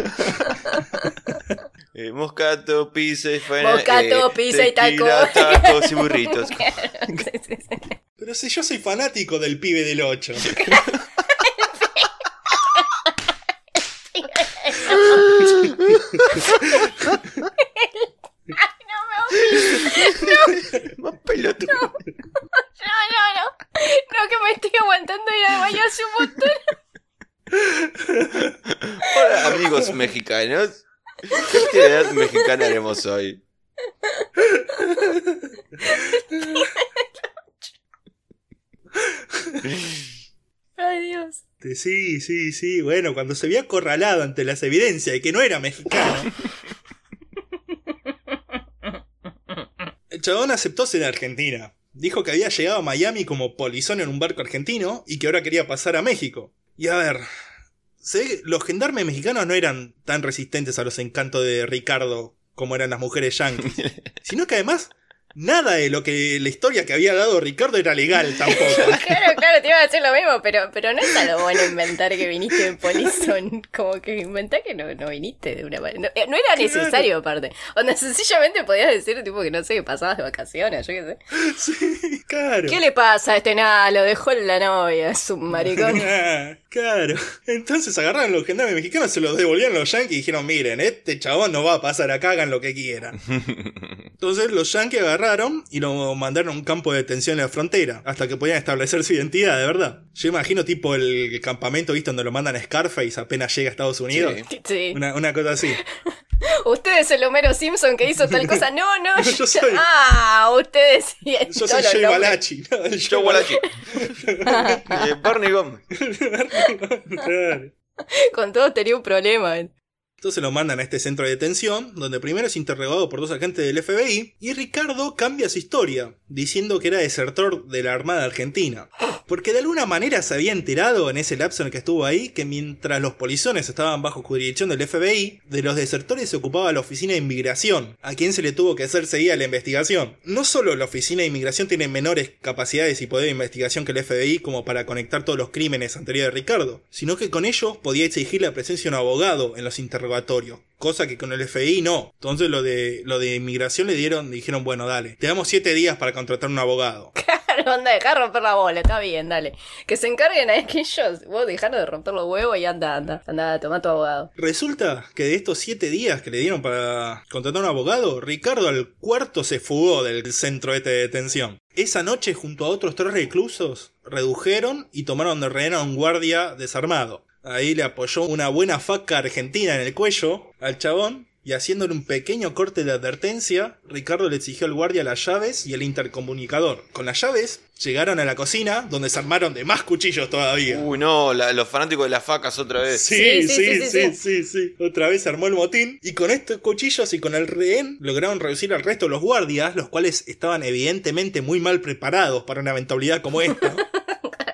Eh, moscato, pizza y faena, Moscato, eh, pizza y taco. tacos y burritos. Sí, sí, sí. Pero si yo soy fanático del pibe del 8. Más pelotudo. No, no, no. No, que me estoy aguantando ir al baño hace un montón. Hola, amigos mexicanos. ¿Qué actividad mexicana haremos hoy? Ay, Dios. Sí, sí, sí. Bueno, cuando se vio acorralado ante las evidencias de que no era mexicano. El chabón aceptó ser argentina. Dijo que había llegado a Miami como polizón en un barco argentino y que ahora quería pasar a México. Y a ver, que los gendarmes mexicanos no eran tan resistentes a los encantos de Ricardo como eran las mujeres yanquis. Sino que además, nada de lo que la historia que había dado Ricardo era legal tampoco. Claro, claro, te iba a decir lo mismo, pero, pero no es algo bueno inventar que viniste de polizón. Como que inventá que no, no viniste de una manera. No, eh, no era necesario, aparte. O sea, sencillamente podías decir, tipo, que no sé, que pasabas de vacaciones, yo qué sé. Sí, claro. ¿Qué le pasa a este nada? Lo dejó la novia, es un maricón. Ah, claro. Entonces agarraron los gendarmes mexicanos, se los devolvieron los yankees y dijeron, miren, este chabón no va a pasar acá, hagan lo que quieran. Entonces los yankees agarraron y lo mandaron a un campo de detención en la frontera, hasta que podían establecer su identidad, de verdad. Yo imagino tipo el, campamento, ¿viste? Donde lo mandan a Scarface apenas llega a Estados Unidos. Sí. Sí. Una, una cosa así. Usted es el Homero Simpson que hizo tal cosa. No, no. Yo soy- Ah, ustedes sí. Yo soy Jay. Balachi. Yo. Eh, Barney Gómez. Claro. Con todos tenía un problema. Entonces lo mandan a este centro de detención, donde primero es interrogado por dos agentes del FBI, y Ricardo cambia su historia, diciendo que era desertor de la Armada Argentina. Porque de alguna manera se había enterado en ese lapso en el que estuvo ahí que mientras los polizones estaban bajo jurisdicción del FBI, de los desertores se ocupaba la Oficina de Inmigración, a quien se le tuvo que hacer seguida la investigación. No solo la Oficina de Inmigración tiene menores capacidades y poder de investigación que el FBI como para conectar todos los crímenes anteriores de Ricardo, sino que con ellos podía exigir la presencia de un abogado en los interrogatorios, cosa que con el FBI no. Entonces lo de lo de inmigración le dieron, dijeron, bueno, dale, te damos siete días para contratar un abogado. Claro, anda, dejá romper la bola, está bien, dale. Que se encarguen a ellos, vos dejaron de romper los huevos y anda, anda, anda, toma tu abogado. Resulta que de estos siete días que le dieron para contratar un abogado, Ricardo al cuarto se fugó del centro este de detención. Esa noche, junto a otros tres reclusos, redujeron y tomaron de rehén a un guardia desarmado. Ahí le apoyó una buena faca argentina en el cuello al chabón y haciéndole un pequeño corte de advertencia, Ricardo le exigió al guardia las llaves y el intercomunicador. Con las llaves llegaron a la cocina, donde se armaron de más cuchillos todavía. Uy, no, la, los fanáticos de las facas otra vez. Sí sí sí, sí sí Otra vez se armó el motín. Y con estos cuchillos y con el rehén lograron reducir al resto de los guardias, los cuales estaban evidentemente muy mal preparados para una eventualidad como esta.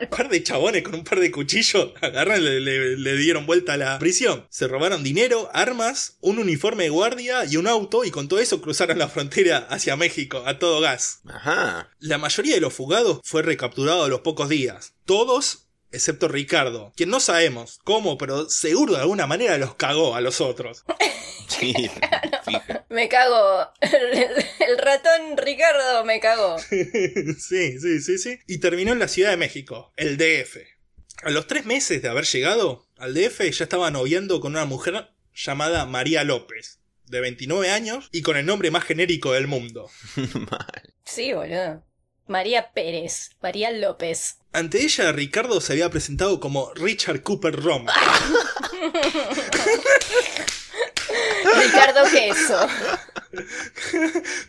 Un par de chabones con un par de cuchillos agarran y le, le- le dieron vuelta a la prisión. Se robaron dinero, armas, un uniforme de guardia y un auto y con todo eso cruzaron la frontera hacia México a todo gas. Ajá. La mayoría de los fugados fue recapturado a los pocos días. Todos, excepto Ricardo, quien no sabemos cómo, pero seguro de alguna manera los cagó a los otros. Sí. Me cago. El, el ratón Ricardo me cago. sí, sí, sí, sí. Y terminó en la Ciudad de México, el DF. A los tres meses de haber llegado al DF ya estaba noviando con una mujer llamada María López, de 29 años y con el nombre más genérico del mundo. Mal. Sí, boludo. María Pérez. María López. Ante ella, Ricardo se había presentado como Richard Cooper Roma. Ricardo Queso.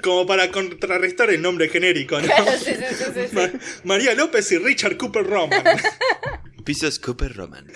como para contrarrestar el nombre genérico, ¿no? Claro, sí, sí, sí, sí, sí. Ma- María López y Richard Cooper Roman. Pisos Cooper Roman.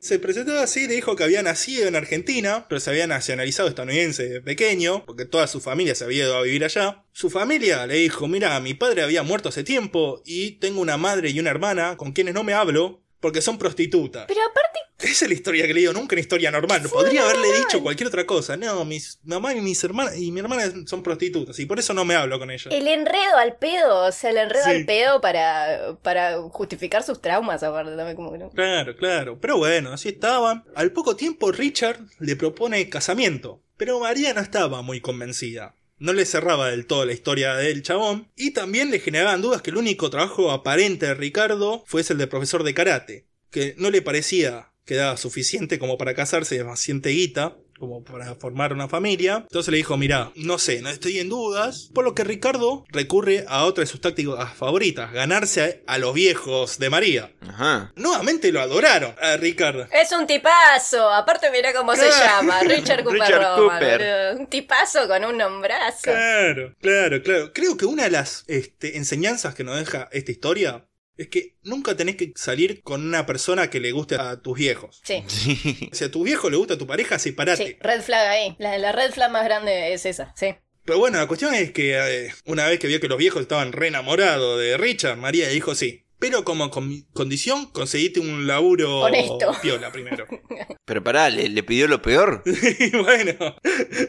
Se presentó así, le dijo que había nacido en Argentina, pero se había nacionalizado estadounidense de pequeño, porque toda su familia se había ido a vivir allá. Su familia le dijo, mira, mi padre había muerto hace tiempo y tengo una madre y una hermana con quienes no me hablo, porque son prostitutas. Pero aparte, Esa es la historia que le digo, nunca una historia normal. Podría haberle dicho cualquier otra cosa. No, mis mamá y mis hermanas y mi hermana son prostitutas y por eso no me hablo con ellas. el enredo al pedo, o sea, el enredo Sí. al pedo para, para justificar sus traumas, aparte también como que no. Claro, claro. Pero bueno, así estaban. Al poco tiempo Richard le propone casamiento. Pero María no estaba muy convencida. No le cerraba del todo la historia del chabón. Y también le generaban dudas que el único trabajo aparente de Ricardo fuese el de profesor de karate. Que no le parecía que daba suficiente como para casarse, demasiente guita. Como para formar una familia. Entonces le dijo, mira, no sé, no estoy en dudas. Por lo que Ricardo recurre a otra de sus tácticas favoritas. Ganarse a, a los viejos de María. Ajá. Nuevamente lo adoraron a Ricardo. Es un tipazo, aparte mira cómo se llama, Richard Cooper Richard Cooper. Un tipazo con un nombrazo. Claro, claro, claro. Creo que una de las este, enseñanzas que nos deja esta historia es que nunca tenés que salir con una persona que le guste a tus viejos. Sí, Si a tu viejo le gusta a tu pareja, separate. sí, red flag ahí. La, la red flag más grande es esa, sí. Pero bueno, la cuestión es que eh, una vez que vio que los viejos estaban re enamorados de Richard, María dijo sí. Pero como con- condición, conseguiste un laburo Honesto. piola primero. Pero pará, ¿le, le pidió lo peor? Y bueno,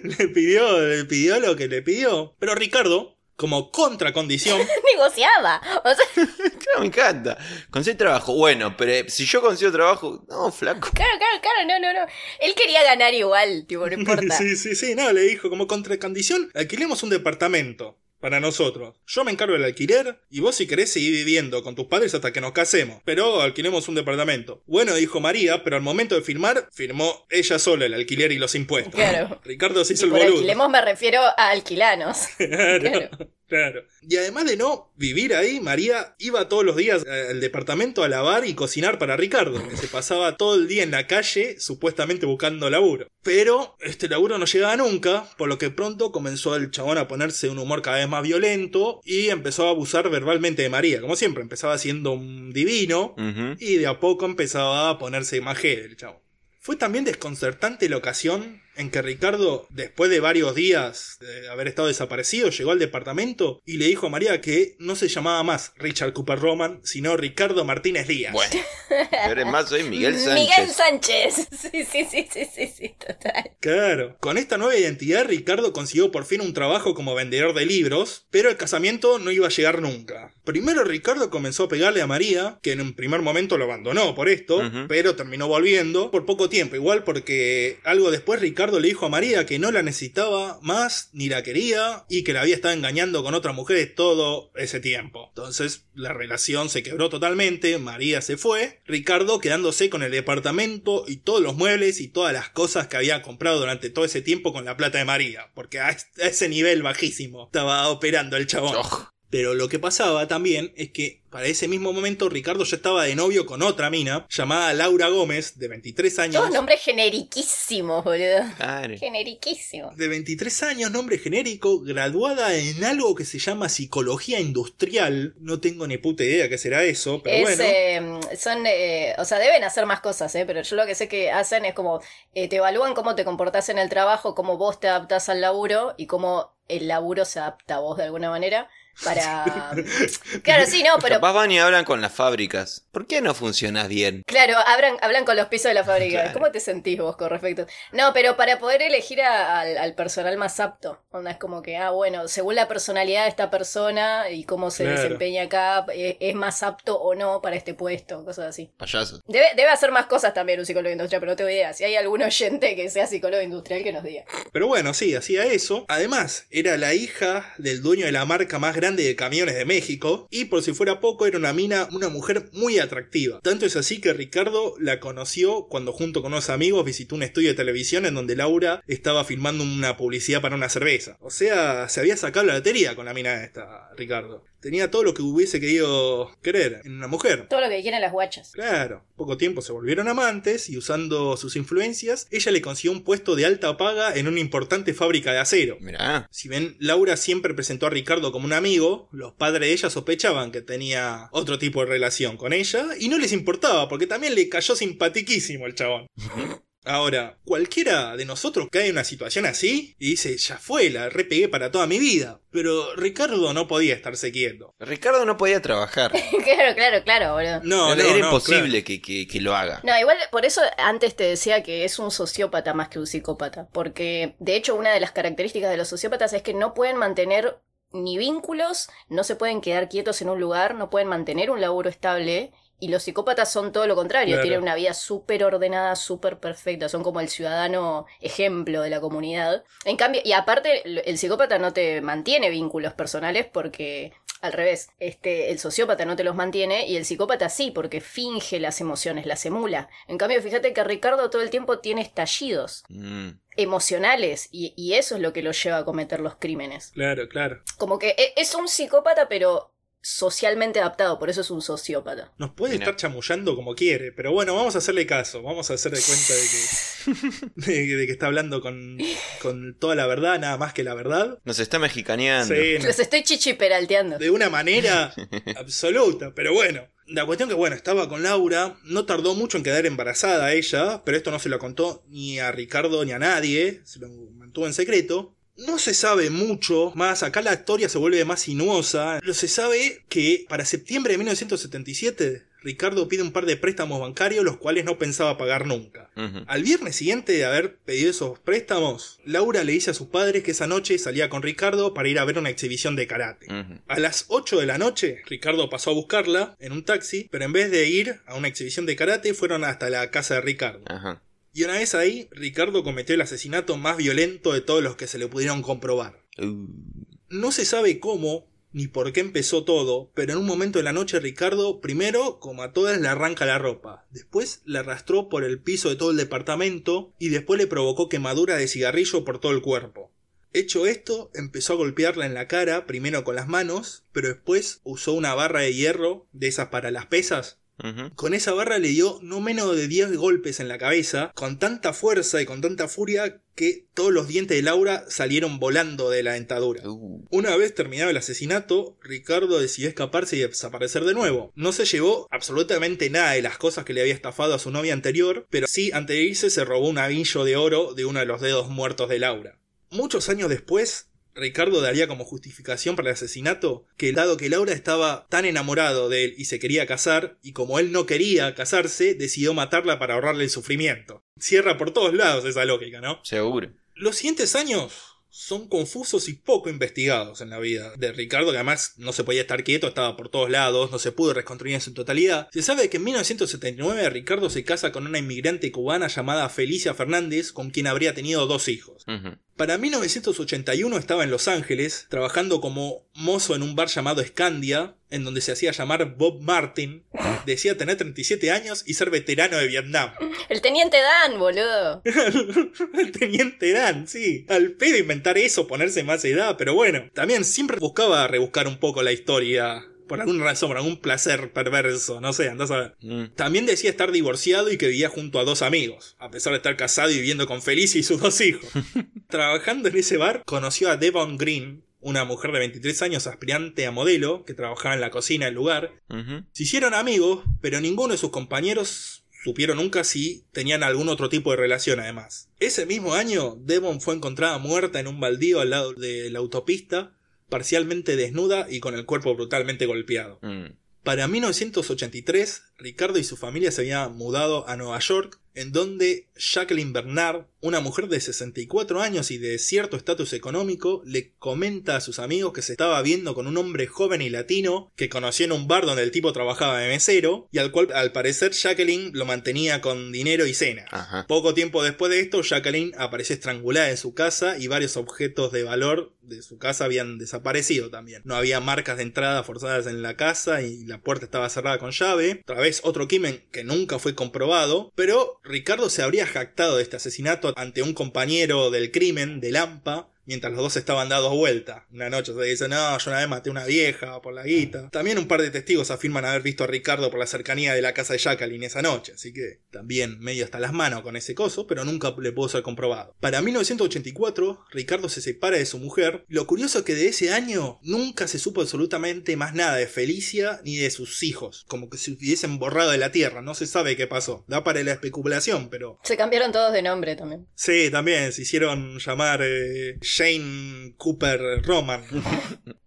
le pidió, le pidió lo que le pidió. Pero Ricardo, como contracondición, Negociaba. O sea, Claro, me encanta. Conseguí trabajo. Bueno, pero eh, si yo consigo trabajo. No, flaco. claro, claro, claro, no, no, no. Él quería ganar igual, tipo, no importa. Sí, sí, sí, no, le dijo como contracondición, alquilemos un departamento para nosotros. Yo me encargo del alquiler y vos si querés seguir viviendo con tus padres hasta que nos casemos, pero alquilemos un departamento. Bueno, dijo María, pero al momento de firmar, firmó ella sola el alquiler y los impuestos. Claro. Ricardo se Y hizo el por boludo. alquilemos me refiero a alquilanos. Claro, Claro. Claro. Y además de no vivir ahí, María iba todos los días al departamento a lavar y cocinar para Ricardo, que se pasaba todo el día en la calle, supuestamente buscando laburo. Pero este laburo no llegaba nunca, por lo que pronto comenzó el chabón a ponerse un humor cada vez más violento y empezó a abusar verbalmente de María. Como siempre, empezaba siendo un divino y de a poco empezaba a ponerse más el chabón. Fue también desconcertante la ocasión en que Ricardo, después de varios días de haber estado desaparecido, llegó al departamento y le dijo a María que no se llamaba más Richard Cooper Roman, sino Ricardo Martínez Díaz. Bueno. Pero es más, soy Miguel Sánchez. Miguel Sánchez. Sí, sí, sí, sí, sí, sí, total. Claro, con esta nueva identidad Ricardo consiguió por fin un trabajo como vendedor de libros, pero el casamiento no iba a llegar nunca. Primero Ricardo comenzó a pegarle a María, que en un primer momento lo abandonó por esto, pero terminó volviendo por poco tiempo, igual porque algo después Ricardo le dijo a María que no la necesitaba más, ni la quería, y que la había estado engañando con otras mujeres todo ese tiempo. Entonces la relación se quebró totalmente, María se fue, Ricardo quedándose con el departamento y todos los muebles y todas las cosas que había comprado durante todo ese tiempo con la plata de María, porque a ese nivel bajísimo estaba operando el chabón. Oh, Pero lo que pasaba también es que para ese mismo momento Ricardo ya estaba de novio con otra mina llamada Laura Gómez, de 23 años. Todos nombres generiquísimos, boludo. claro. Generiquísimos. De 23 años, nombre genérico, graduada en algo que se llama psicología industrial. No tengo ni puta idea qué será eso, pero Es, bueno. eh, son, eh, o sea, deben hacer más cosas, ¿eh? pero yo lo que sé que hacen es como eh, te evalúan cómo te comportás en el trabajo, cómo vos te adaptás al laburo y cómo el laburo se adapta a vos de alguna manera para... claro, sí, no, pero... Capaz van y hablan con las fábricas. ¿Por qué no funcionas bien? Claro, hablan, hablan con los pisos de la fábrica. Claro. ¿Cómo te sentís vos con respecto? No, pero para poder elegir a- al, al personal más apto. Onda, es como que, ah, bueno, según la personalidad de esta persona y cómo se Claro. desempeña acá, eh, es más apto o no para este puesto, cosas así. Payaso. Debe, debe hacer más cosas también un psicólogo industrial, pero no tengo idea. Si hay algún oyente que sea psicólogo industrial, que nos diga. Pero bueno, sí, hacía eso. Además, era la hija del dueño de la marca más grande de camiones de México. Y por si fuera poco, era una mina, una mujer muy atractiva. Tanto es así que Ricardo la conoció cuando junto con unos amigos visitó un estudio de televisión en donde Laura estaba filmando una publicidad para una cerveza. O sea, se había sacado la lotería con la mina esta, Ricardo. Tenía todo lo que hubiese querido querer en una mujer. Todo lo que quieren las guachas. Claro, poco tiempo se volvieron amantes y usando sus influencias, ella le consiguió un puesto de alta paga en una importante fábrica de acero. Mirá. Si bien Laura siempre presentó a Ricardo como un amigo, los padres de ella sospechaban que tenía otro tipo de relación con ella y no les importaba porque también le cayó simpatiquísimo el chabón. Ahora, cualquiera de nosotros cae en una situación así y dice, ya fue, la repegué para toda mi vida. Pero Ricardo no podía estarse quieto. Ricardo no podía trabajar. claro, claro, claro, boludo. No, era no, era no, imposible que, que- que lo haga. No, igual por eso antes te decía que es un sociópata más que un psicópata. Porque de hecho una de las características de los sociópatas es que no pueden mantener ni vínculos, no se pueden quedar quietos en un lugar, no pueden mantener un laburo estable. Y los psicópatas son todo lo contrario, Claro. tienen una vida súper ordenada, súper perfecta, son como el ciudadano ejemplo de la comunidad. En cambio, y aparte, el el psicópata no te mantiene vínculos personales porque al revés, este, el sociópata no te los mantiene y el psicópata sí, porque finge las emociones, las emula. En cambio, fíjate que Ricardo todo el tiempo tiene estallidos Mm. emocionales y, y eso es lo que lo lleva a cometer los crímenes. Claro, claro. Como que e- es un psicópata, pero socialmente adaptado, por eso es un sociópata. Nos puede Mira. estar chamullando como quiere, pero bueno, vamos a hacerle caso. Vamos a hacerle cuenta de que, de, de que está hablando con, con toda la verdad, nada más que la verdad. Nos está mexicaneando. Sí, Los estoy chichiperalteando. de una manera absoluta, pero bueno. La cuestión que, bueno, estaba con Laura, no tardó mucho en quedar embarazada ella, pero esto no se lo contó ni a Ricardo ni a nadie, se lo mantuvo en secreto. No se sabe mucho más, acá la historia se vuelve más sinuosa. Lo se sabe que para septiembre de 1977 Ricardo pide un par de préstamos bancarios los cuales no pensaba pagar nunca. Al viernes siguiente de haber pedido esos préstamos, Laura le dice a sus padres que esa noche salía con Ricardo para ir a ver una exhibición de karate. A las 8 de la noche, Ricardo pasó a buscarla en un taxi, pero en vez de ir a una exhibición de karate, fueron hasta la casa de Ricardo. Y una vez ahí, Ricardo cometió el asesinato más violento de todos los que se le pudieron comprobar. Uh. No se sabe cómo ni por qué empezó todo, pero en un momento de la noche Ricardo, primero, como a todas, le arranca la ropa, después le arrastró por el piso de todo el departamento y después le provocó quemadura de cigarrillo por todo el cuerpo. Hecho esto, empezó a golpearla en la cara, primero con las manos, pero después usó una barra de hierro, de esas para las pesas, Con esa barra le dio no menos de 10 golpes en la cabeza, con tanta fuerza y con tanta furia que todos los dientes de Laura salieron volando de la dentadura. Uh. Una vez terminado el asesinato, Ricardo decidió escaparse y desaparecer de nuevo. No se llevó absolutamente nada de las cosas que le había estafado a su novia anterior, pero sí, antes de irse, se robó un anillo de oro de uno de los dedos muertos de Laura. Muchos años después, Ricardo daría como justificación para el asesinato que dado que Laura estaba tan enamorado de él y se quería casar, y como él no quería casarse, decidió matarla para ahorrarle el sufrimiento. Cierra por todos lados esa lógica, ¿no? Seguro. Los siguientes años son confusos y poco investigados en la vida de Ricardo, que además no se podía estar quieto, estaba por todos lados, no se pudo reconstruir en su totalidad. Se sabe que en 1979 Ricardo se casa con una inmigrante cubana llamada Felicia Fernández, con quien habría tenido dos hijos. Para 1981 estaba en Los Ángeles, trabajando como mozo en un bar llamado Scandia, en donde se hacía llamar Bob Martin. Decía tener 37 años y ser veterano de Vietnam. El teniente Dan, boludo. El teniente Dan, sí. Al pedo inventar eso, ponerse más edad, pero bueno. También siempre buscaba rebuscar un poco la historia. Por alguna razón, por algún placer perverso, no sé, andás a ver. Mm. También decía estar divorciado y que vivía junto a dos amigos, a pesar de estar casado y viviendo con Felicia y sus dos hijos. Trabajando en ese bar, conoció a Devon Green, una mujer de 23 años aspirante a modelo, que trabajaba en la cocina del lugar. Se hicieron amigos, pero ninguno de sus compañeros supieron nunca si tenían algún otro tipo de relación además. Ese mismo año, Devon fue encontrada muerta en un baldío al lado de la autopista, parcialmente desnuda y con el cuerpo brutalmente golpeado. Mm. Para 1983, Ricardo y su familia se habían mudado a Nueva York, en donde Jacqueline Bernard, una mujer de 64 años y de cierto estatus económico, le comenta a sus amigos que se estaba viendo con un hombre joven y latino que conoció en un bar donde el tipo trabajaba de mesero y al cual al parecer Jacqueline lo mantenía con dinero y cena. Ajá. Poco tiempo después de esto, Jacqueline apareció estrangulada en su casa y varios objetos de valor de su casa habían desaparecido también. No había marcas de entrada forzadas en la casa y la puerta estaba cerrada con llave. Otra vez otro crimen que nunca fue comprobado, pero Ricardo se habría jactado de este asesinato ante un compañero del crimen, de Lampa, mientras los dos estaban dados vuelta. Una noche se dice, no, yo una vez maté a una vieja por la guita. También un par de testigos afirman haber visto a Ricardo por la cercanía de la casa de Jacqueline esa noche, así que también medio hasta las manos con ese coso, pero nunca le pudo ser comprobado. Para 1984, Ricardo se separa de su mujer. Lo curioso es que de ese año nunca se supo absolutamente más nada de Felicia ni de sus hijos, como que se hubiesen borrado de la tierra, no se sabe qué pasó. Da para la especulación, pero... Se cambiaron todos de nombre también. Sí, también se hicieron llamar eh, Shane Cooper Roman.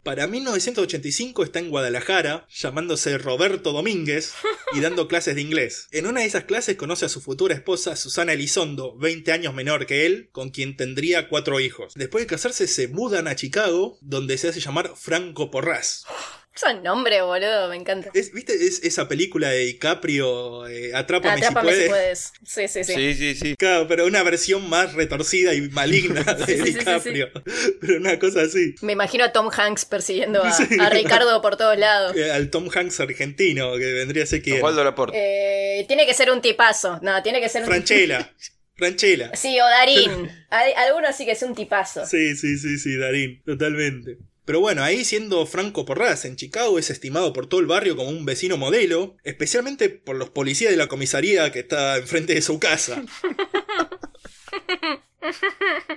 Para 1985 está en Guadalajara, llamándose Roberto Domínguez y dando clases de inglés. En una de esas clases conoce a su futura esposa Susana Elizondo, 20 años menor que él, con quien tendría cuatro hijos. Después de casarse se mudan a Chicago, donde se hace llamar Franco Porras. Son nombre, boludo, me encanta. Es- ¿Viste es esa película de DiCaprio, eh, Atrápame, Atrápame si si puedes? puedes. Sí, sí, sí. Sí, sí, sí. Claro, pero una versión más retorcida y maligna de Sí, sí, sí, DiCaprio. Pero una cosa así. Me imagino a Tom Hanks persiguiendo a, Sí. a Ricardo por todos lados. Eh, Al Tom Hanks argentino, que vendría a ser Laporte. Eh, tiene que ser un tipazo. No, tiene que ser un Franchella. Franchella. Sí, o Darín. Al- Alguno sí que es un tipazo. Sí, sí, sí, sí, Darín, totalmente. Pero bueno, ahí siendo Franco Porras en Chicago es estimado por todo el barrio como un vecino modelo, especialmente por los policías de la comisaría que está enfrente de su casa.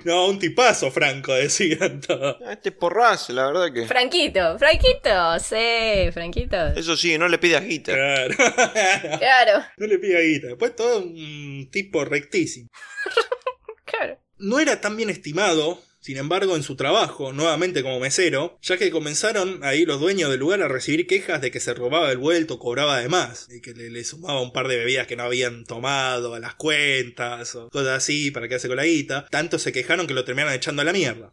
No, un tipazo, Franco, decían todos. Ah, Este es porraz, la verdad que. Franquito, Franquito, sí, Franquito. Eso sí, no le pidas guita. Claro. Claro, no le pida guita. Después todo un tipo rectísimo. claro. No era tan bien estimado, sin embargo, en su trabajo, nuevamente como mesero, ya que comenzaron ahí los dueños del lugar a recibir quejas de que se robaba el vuelto, cobraba de más, y que le, sumaba un par de bebidas que no habían tomado a las cuentas, o cosas así, para quedarse con la guita. Tanto se quejaron que lo terminaron echando a la mierda.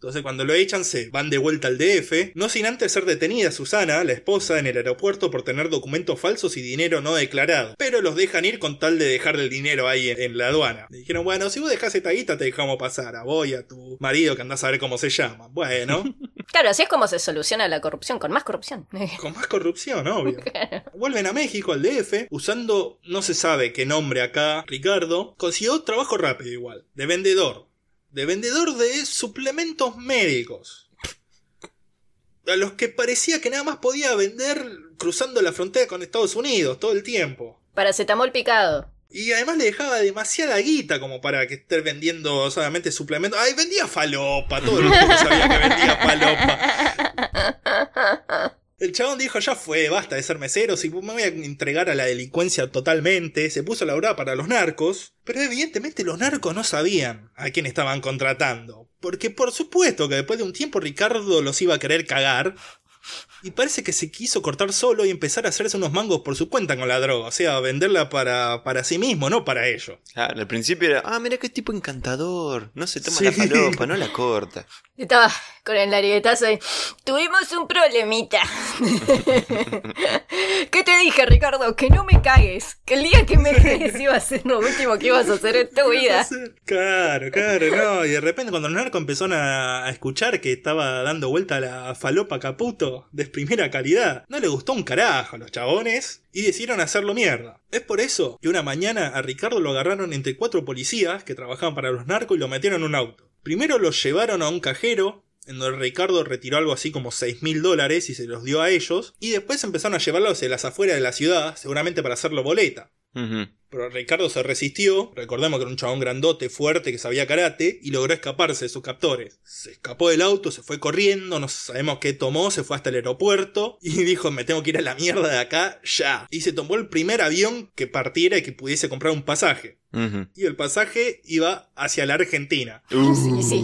Entonces cuando lo echan se van de vuelta al DF, no sin antes ser detenida Susana, la esposa, en el aeropuerto por tener documentos falsos y dinero no declarado. Pero los dejan ir con tal de dejarle el dinero ahí en, en la aduana. Le dijeron, bueno, si vos dejás esta guita te dejamos pasar a vos y a tu marido que andás a ver cómo se llama. Bueno, Claro, así es como se soluciona la corrupción, con más corrupción. con más corrupción, obvio. Vuelven a México, al DF, usando no se sabe qué nombre acá, Ricardo. Consiguió trabajo rápido igual, de vendedor. De vendedor de suplementos médicos. A los que parecía que nada más podía vender cruzando la frontera con Estados Unidos todo el tiempo. Paracetamol picado. Y además le dejaba demasiada guita como para que esté vendiendo solamente suplementos. ¡Ay, vendía falopa! Todo el mundo sabía que vendía falopa. El chabón dijo, ya fue, basta de ser mesero, si me voy a entregar a la delincuencia totalmente. Se puso a laburar para los narcos, pero evidentemente los narcos no sabían a quién estaban contratando. Porque por supuesto que después de un tiempo Ricardo los iba a querer cagar. Y parece que se quiso cortar solo y empezar a hacerse unos mangos por su cuenta con la droga. O sea, venderla para, para sí mismo, no para ellos. Claro, al principio era, ah, mira qué tipo encantador. No se toma Sí. la falopa, no la corta. Estaba con el larguetazo y... Tuvimos un problemita. ¿Qué te dije, Ricardo? Que no me cagues. Que el día que me cagues iba a ser lo último que ibas a hacer en tu vida. Claro, claro, no. Y de repente cuando el narco empezaron a, a escuchar que estaba dando vuelta la falopa caputo de primera calidad, no le gustó un carajo a los chabones y decidieron hacerlo mierda. Es por eso que una mañana a Ricardo lo agarraron entre cuatro policías que trabajaban para los narcos y lo metieron en un auto. Primero lo llevaron a un cajero en donde Ricardo retiró algo así como 6 mil dólares y se los dio a ellos, y después empezaron a llevarlo hacia las afueras de la ciudad, seguramente para hacerlo boleta. Pero Ricardo se resistió, recordemos que era un chabón grandote, fuerte, que sabía karate, y logró escaparse de sus captores. Se escapó del auto, se fue corriendo, no sabemos qué tomó, se fue hasta el aeropuerto, y dijo, me tengo que ir a la mierda de acá, ya. Y se tomó el primer avión que partiera y que pudiese comprar un pasaje. Y el pasaje iba hacia la Argentina,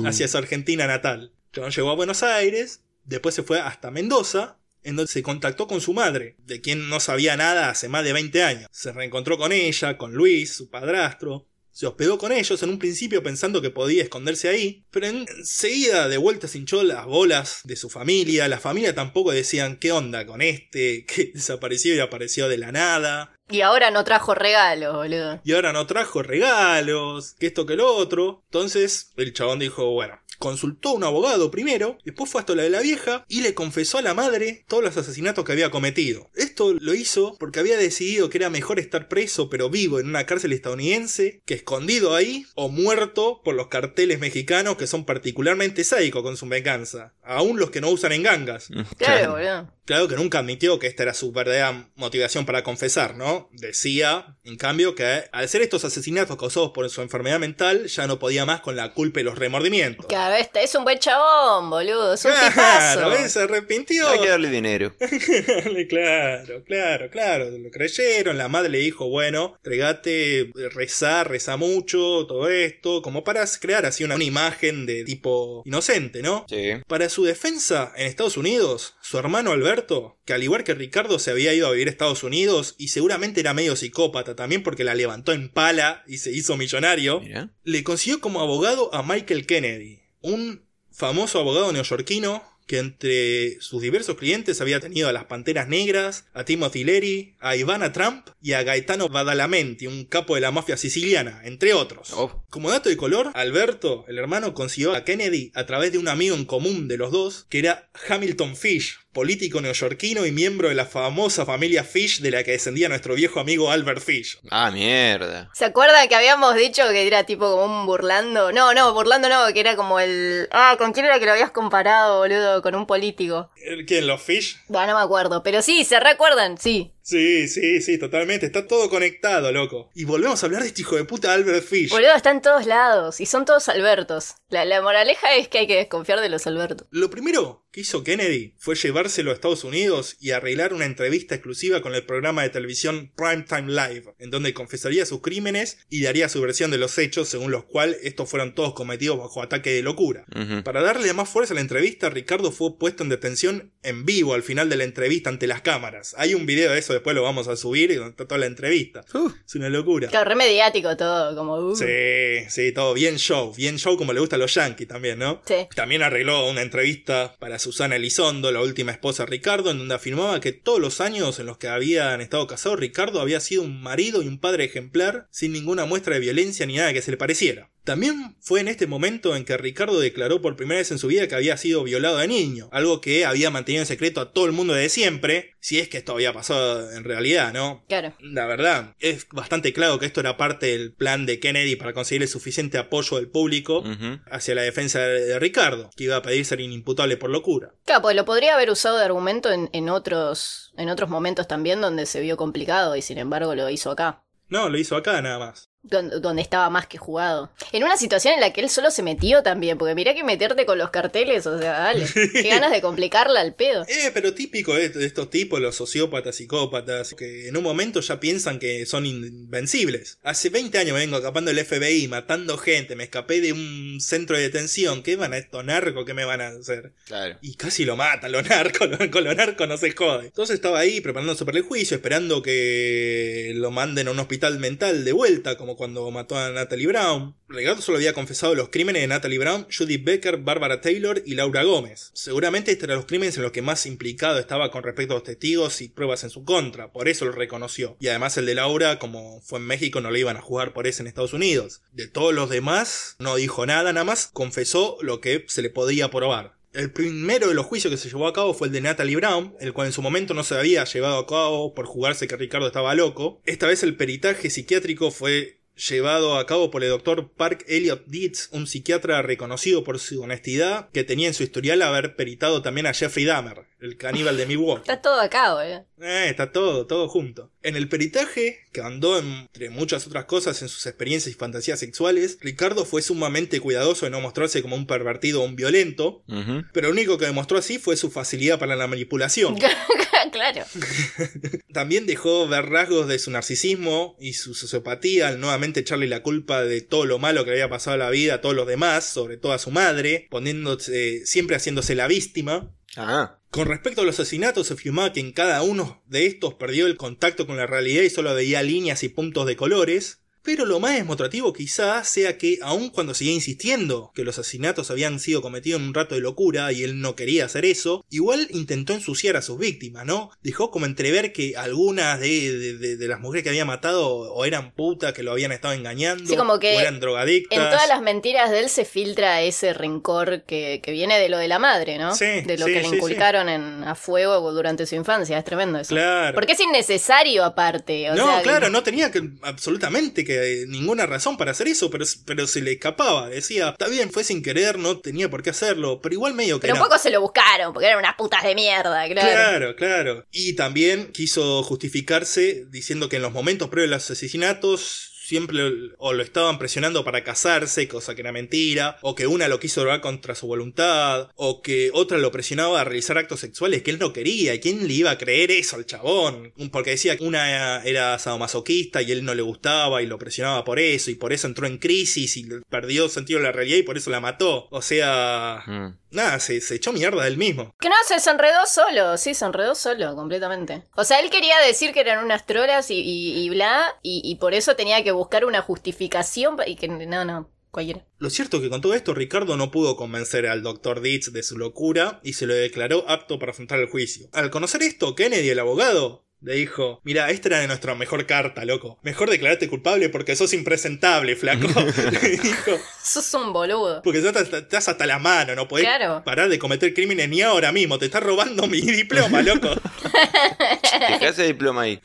hacia su Argentina natal. Chabón llegó a Buenos Aires, después se fue hasta Mendoza, en donde se contactó con su madre, de quien no sabía nada hace más de 20 años. Se reencontró con ella, con Luis, su padrastro. Se hospedó con ellos en un principio pensando que podía esconderse ahí, pero enseguida de vuelta se hinchó las bolas de su familia. La familia tampoco decían qué onda con este, que desapareció y apareció de la nada. Y ahora no trajo regalo, boludo. Y ahora no trajo regalos, que esto que lo otro. Entonces el chabón dijo, bueno, consultó a un abogado primero, después fue hasta la de la vieja y le confesó a la madre todos los asesinatos que había cometido. Esto lo hizo porque había decidido que era mejor estar preso pero vivo en una cárcel estadounidense que escondido ahí o muerto por los carteles mexicanos que son particularmente sádicos con su venganza, aún los que no usan en gangas. Claro, boludo. Claro que nunca admitió que esta era su verdadera motivación para confesar, ¿no? Decía, en cambio, que al ser estos asesinatos causados por su enfermedad mental, ya no podía más con la culpa y los remordimientos. Claro, este es un buen chabón, boludo. Es un Claro, se arrepintió. Hay que darle dinero. claro, claro, claro. Lo creyeron. La madre le dijo, bueno, entregate, rezá, reza mucho, todo esto, como para crear así una, una imagen de tipo inocente, ¿no? Sí. Para su defensa, en Estados Unidos, su hermano Alberto, que al igual que Ricardo se había ido a vivir a Estados Unidos y seguramente era medio psicópata también porque la levantó en pala y se hizo millonario, Mira. le consiguió como abogado a Michael Kennedy, un famoso abogado neoyorquino que entre sus diversos clientes había tenido a las Panteras Negras, a Timothy Leary, a Ivana Trump y a Gaetano Badalamenti, un capo de la mafia siciliana, entre otros. Oh. Como dato de color, Alberto, el hermano, consiguió a Kennedy a través de un amigo en común de los dos, que era Hamilton Fish, político neoyorquino y miembro de la famosa familia Fish de la que descendía nuestro viejo amigo Albert Fish. Ah, mierda. ¿Se acuerdan que habíamos dicho que era tipo como un burlando? No, no, burlando no, que era como el... Ah, ¿con quién era que lo habías comparado, boludo? Con un político. ¿El ¿Quién? ¿Los Fish? Bueno, no me acuerdo, pero sí, se recuerdan, sí. Sí, sí, sí, totalmente. Está todo conectado, loco. Y volvemos a hablar de este hijo de puta Albert Fish. Boludo, está en todos lados y son todos Albertos. La, la moraleja es que hay que desconfiar de los Albertos. Lo primero que hizo Kennedy fue llevárselo a Estados Unidos y arreglar una entrevista exclusiva con el programa de televisión Primetime Live, en donde confesaría sus crímenes y daría su versión de los hechos, según los cuales estos fueron todos cometidos bajo ataque de locura. Para darle más fuerza a la entrevista, Ricardo fue puesto en detención en vivo al final de la entrevista ante las cámaras. Hay un video de eso, después lo vamos a subir, donde está toda la entrevista. Uh. Es una locura. Claro, re mediático todo, como... uh. Sí, sí, todo bien show, bien show como le gusta a los yankees también, ¿no? Sí. También arregló una entrevista para Susana Elizondo, la última esposa de Ricardo, en donde afirmaba que todos los años en los que habían estado casados, Ricardo había sido un marido y un padre ejemplar, sin ninguna muestra de violencia ni nada que se le pareciera. También fue en este momento en que Ricardo declaró por primera vez en su vida que había sido violado de niño, algo que había mantenido en secreto a todo el mundo desde siempre, si es que esto había pasado en realidad, ¿no? Claro. La verdad, es bastante claro que esto era parte del plan de Kennedy para conseguir el suficiente apoyo del público hacia la defensa de de Ricardo, que iba a pedir ser inimputable por locura. Claro, pues lo podría haber usado de argumento en, en otros, en otros momentos también donde se vio complicado y sin embargo lo hizo acá. No, lo hizo acá nada más. Donde, estaba más que jugado. En una situación en la que él solo se metió también, porque mirá que meterte con los carteles, o sea, dale. Qué ganas de complicarla al pedo. Eh, pero típico de, de estos tipos, los sociópatas, psicópatas, que en un momento ya piensan que son invencibles. Hace 20 años me vengo escapando del FBI, matando gente, me escapé de un centro de detención. ¿Qué van a estos narcos? ¿Qué me van a hacer? Claro. Y casi lo matan, los narcos, lo- con los narcos no se jode. Entonces estaba ahí preparándose para el juicio, esperando que lo manden a un hospital mental de vuelta, como cuando mató a Natalie Brown. Ricardo solo había confesado los crímenes de Natalie Brown, Judith Becker, Barbara Taylor y Laura Gómez. Seguramente estos eran los crímenes en los que más implicado estaba con respecto a los testigos y pruebas en su contra, por eso lo reconoció. Y además el de Laura, como fue en México, no le iban a jugar por ese en Estados Unidos. De todos los demás, no dijo nada, nada más confesó lo que se le podía probar. El primero de los juicios que se llevó a cabo fue el de Natalie Brown, el cual en su momento no se había llevado a cabo por jugarse que Ricardo estaba loco. Esta vez el peritaje psiquiátrico fue llevado a cabo por el doctor Park Elliot Dietz, un psiquiatra reconocido por su honestidad, que tenía en su historial haber peritado también a Jeffrey Dahmer, el caníbal de Milwaukee. Está todo acá, boludo. Eh, está todo, todo junto. En el peritaje, que andó entre muchas otras cosas en sus experiencias y fantasías sexuales, Ricardo fue sumamente cuidadoso de no mostrarse como un pervertido o un violento, pero lo único que demostró así fue su facilidad para la manipulación. claro. También dejó ver rasgos de su narcisismo y su sociopatía al nuevamente echarle la culpa de todo lo malo que le había pasado a la vida a todos los demás, sobre todo a su madre, poniéndose, siempre haciéndose la víctima. Ah. Con respecto a los asesinatos, se afirmaba que en cada uno de estos perdió el contacto con la realidad y solo veía líneas y puntos de colores. Pero lo más demostrativo quizás sea que, aun cuando seguía insistiendo que los asesinatos habían sido cometidos en un rato de locura y él no quería hacer eso, igual intentó ensuciar a sus víctimas, ¿no? Dejó como entrever que algunas de, de- de las mujeres que había matado o eran putas que lo habían estado engañando, Sí, como que o eran drogadictas. En todas las mentiras de él se filtra ese rencor que, que viene de lo de la madre, ¿no? Sí, de lo sí, que le inculcaron en- a fuego durante su infancia. Es tremendo eso. Claro. Porque es innecesario aparte. o no, sea, claro, no tenía que, absolutamente que eh, ninguna razón para hacer eso, pero, pero se le escapaba. Decía, está bien, fue sin querer, no tenía por qué hacerlo, pero igual medio que Pero un poco se lo buscaron, porque eran unas putas de mierda, claro. Claro, claro. Y también quiso justificarse diciendo que en los momentos previos a los asesinatos siempre o lo estaban presionando para casarse, cosa que era mentira, o que una lo quiso drogar contra su voluntad, o que otra lo presionaba a realizar actos sexuales que él no quería. ¿Y quién le iba a creer eso al chabón? Porque decía que una era sadomasoquista y él no le gustaba y lo presionaba por eso, y por eso entró en crisis y perdió sentido de la realidad y por eso la mató. O sea, Mm. Nada, se, se echó mierda él mismo. Que no, se enredó solo, sí, se enredó solo, completamente. O sea, él quería decir que eran unas trolas y, y, y bla, y, y por eso tenía que buscar una justificación y que no, no, cualquiera. Lo cierto es que con todo esto Ricardo no pudo convencer al Dr. Ditch de su locura y se lo declaró apto para afrontar el juicio. Al conocer esto, Kennedy, el abogado, le dijo, mira, esta era nuestra mejor carta, loco. Mejor declararte culpable porque sos impresentable, flaco. le dijo, Sos un boludo. porque ya te- estás hasta la mano, no podés Claro. parar de cometer crímenes ni ahora mismo. Te estás robando mi diploma, loco. Dejá ese diploma ahí.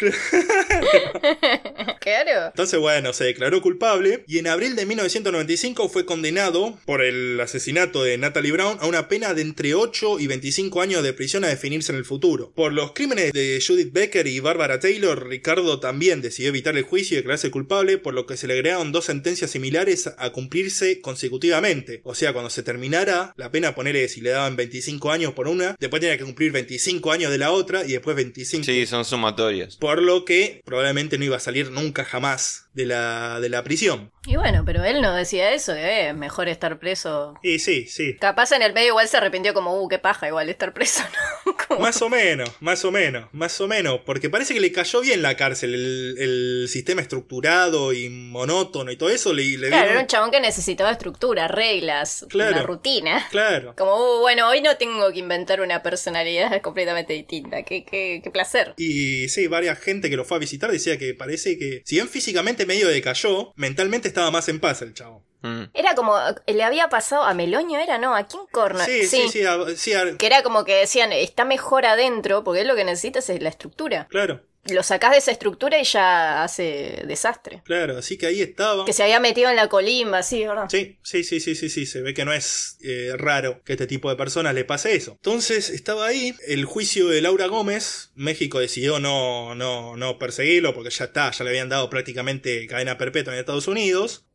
Claro. Entonces, bueno, se declaró culpable y en abril de 1995 fue condenado por el asesinato de Natalie Brown a una pena de entre 8 y 25 años de prisión a definirse en el futuro. Por los crímenes de Judith Becker y Barbara Taylor, Ricardo también decidió evitar el juicio y declararse culpable, por lo que se le agregaron dos sentencias similares a cumplirse consecutivamente. O sea, cuando se terminara la pena, ponerle si le daban 25 años por una, después tenía que cumplir 25 años de la otra y después 25 Sí, son sumatorias. por lo que probablemente no iba a salir nunca jamás de la, de la prisión. Y bueno, pero él no decía eso, eh, mejor estar preso. Y sí, sí. Capaz en el medio igual se arrepintió como, uh, qué paja igual estar preso, ¿no? Como- Más o menos, más o menos, más o menos. Porque parece que le cayó bien la cárcel, el, el sistema estructurado y monótono y todo eso. Le, le Claro, era un chabón que necesitaba estructura, reglas, Claro. una rutina. Claro. Como, uh, bueno, hoy no tengo que inventar una personalidad completamente distinta. Qué, qué, qué placer. Y sí, varias gente que lo fue a visitar decía que parece que, si bien físicamente medio decayó, mentalmente estaba más en paz el chavo. Mm. Era como, le había pasado a Meloño, ¿era? No, a King Corner. Sí, sí, sí, a- sí, a- Que era como que decían, está mejor adentro, porque él lo que necesitas es la estructura. claro, Lo sacás de esa estructura y ya hace desastre. claro. Así que ahí estaba. Que se había metido en la colimba, sí, ¿verdad? Sí, sí, sí, sí, sí, sí, se ve que no es eh, raro que a este tipo de personas le pase eso. Entonces estaba ahí el juicio de Laura Gómez, México decidió no, no, no perseguirlo porque ya está, ya le habían dado prácticamente cadena perpetua en Estados Unidos.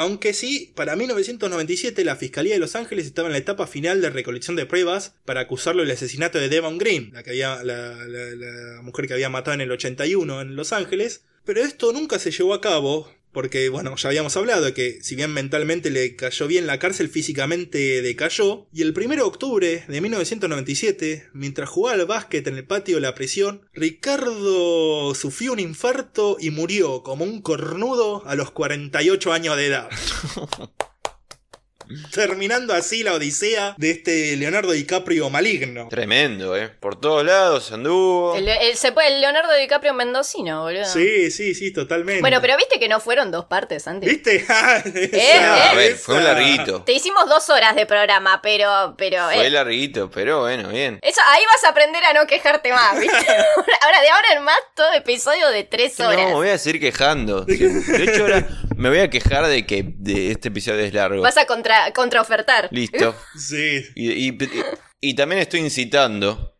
Aunque sí, para 1997 la Fiscalía de Los Ángeles estaba en la etapa final de recolección de pruebas para acusarlo del asesinato de Devon Green, la, que había, la, la- la mujer que había matado en el 81 en Los Ángeles. Pero esto nunca se llevó a cabo, porque bueno, ya habíamos hablado de que si bien mentalmente le cayó bien la cárcel, físicamente decayó. Y el 1 de octubre de 1997, mientras jugaba al básquet en el patio de la prisión, Ricardo sufrió un infarto y murió como un cornudo a los 48 años de edad. Terminando así la odisea de este Leonardo DiCaprio maligno. Tremendo, ¿eh? Por todos lados anduvo. El, el- se puede, el Leonardo DiCaprio mendocino, boludo. Sí, sí, sí, totalmente. Bueno, pero viste que no fueron dos partes antes. ¿Viste? Ah, esa, eh. a ver, fue un larguito. Te hicimos dos horas de programa, pero, pero Fue eh, larguito, pero bueno, bien. eso ahí vas a aprender a no quejarte más, ¿viste? ahora de ahora en más todo episodio de tres No, horas. me voy a seguir quejando. De hecho, ahora me voy a quejar de que de este episodio es largo. Vas a contra contraofertar. Listo. Sí. Y, y- y- y también estoy incitando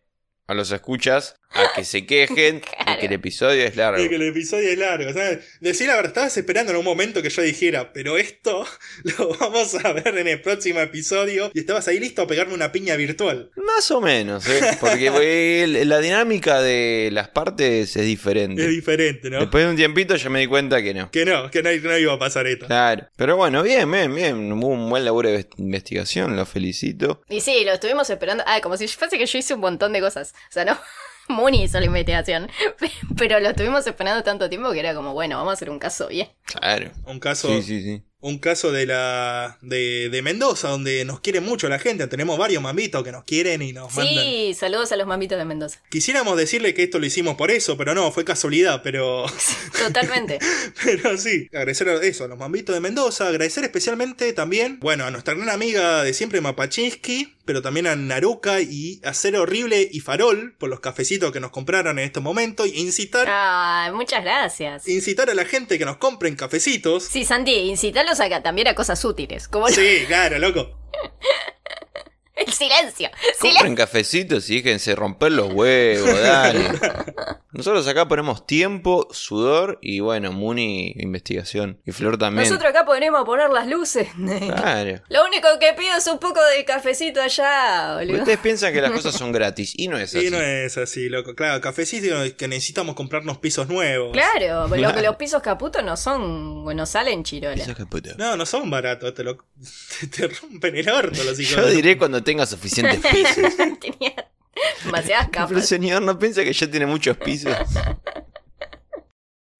a los escuchas a que se quejen de Claro. que el episodio es largo. Es que el episodio es largo, ¿sabes? Decir la verdad, estabas esperando en un momento que yo dijera, pero esto lo vamos a ver en el próximo episodio. Y estabas ahí listo a pegarme una piña virtual. Más o menos, ¿eh? Porque eh, la dinámica de las partes es diferente. Es diferente, ¿no? Después de un tiempito ya me di cuenta que no. Que no, que no, no iba a pasar esto. Claro. Pero bueno, bien, bien, bien. Hubo un buen laburo de investigación, lo felicito. Y sí, lo estuvimos esperando. Ah, como si fuese que yo hice un montón de cosas. O sea, no. Muni hizo la investigación. Pero lo estuvimos esperando tanto tiempo que era como, bueno, vamos a hacer un caso bien. Claro. Un caso, Sí, sí, sí. Un caso de la de, de Mendoza, donde nos quiere mucho la gente. Tenemos varios mamitos que nos quieren y nos mandan. Sí, saludos a los mamitos de Mendoza. Quisiéramos decirle que esto lo hicimos por eso, pero no, fue casualidad, pero. Totalmente. Pero sí, agradecer a eso, a los mambitos de Mendoza, agradecer especialmente también, bueno, a nuestra gran amiga de siempre Mapachinsky, pero también a Naruka y a Ser Horrible y Farol por los cafecitos que nos compraron en este momento e incitar, Ah, muchas gracias. incitar a la gente que nos compren cafecitos. Sí, Santi, incitalos a, también a cosas útiles. Como Sí, claro, loco. el silencio. Compren cafecitos y déjense romper los huevos, dale. Nosotros acá ponemos tiempo, sudor y bueno, Muni, investigación. Y Flor también. Nosotros acá podremos poner las luces. Claro. Lo único que pido es un poco de cafecito allá, boludo. Ustedes piensan que las cosas son gratis y no es así. Sí, no es así, loco. Claro, cafecitos que necesitamos comprarnos pisos nuevos. Claro, lo que los pisos caputos no son, no salen chirola. Eso es que puto. No, no son baratos, te, lo, te, te rompen el orto los hijos. Yo diré cuando tenga suficientes pisos. Tenía demasiadas Pero el capas. señor no piensa que ya tiene muchos pisos.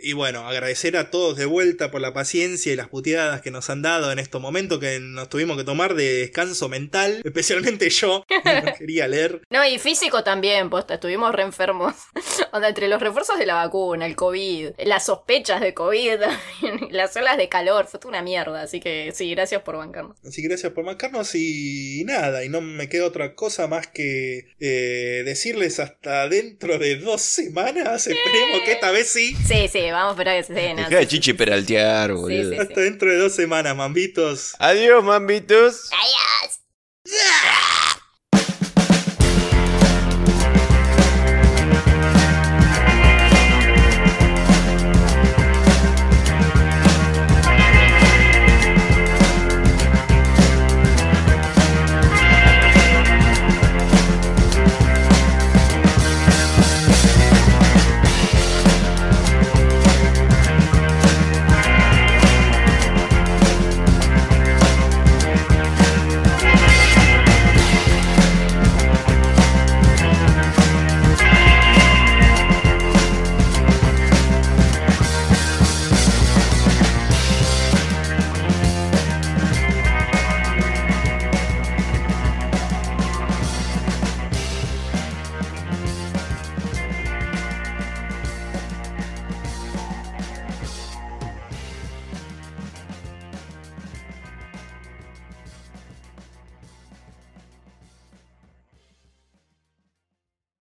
Y bueno, agradecer a todos de vuelta por la paciencia y las puteadas que nos han dado en estos momentos que nos tuvimos que tomar de descanso mental, especialmente yo, que no quería leer. No, y físico también, posta, estuvimos re enfermos. O sea, entre los refuerzos de la vacuna, el COVID, las sospechas de COVID, las olas de calor, fue toda una mierda. Así que sí, gracias por bancarnos. Así que gracias por marcarnos y nada, y no me queda otra cosa más que eh, decirles hasta dentro de dos semanas, esperemos que esta vez sí. Sí, sí, vamos a esperar que se den. Deja de chichi peraltear, boludo. Hasta dentro de dos semanas, mambitos. Adiós, mambitos. Adiós.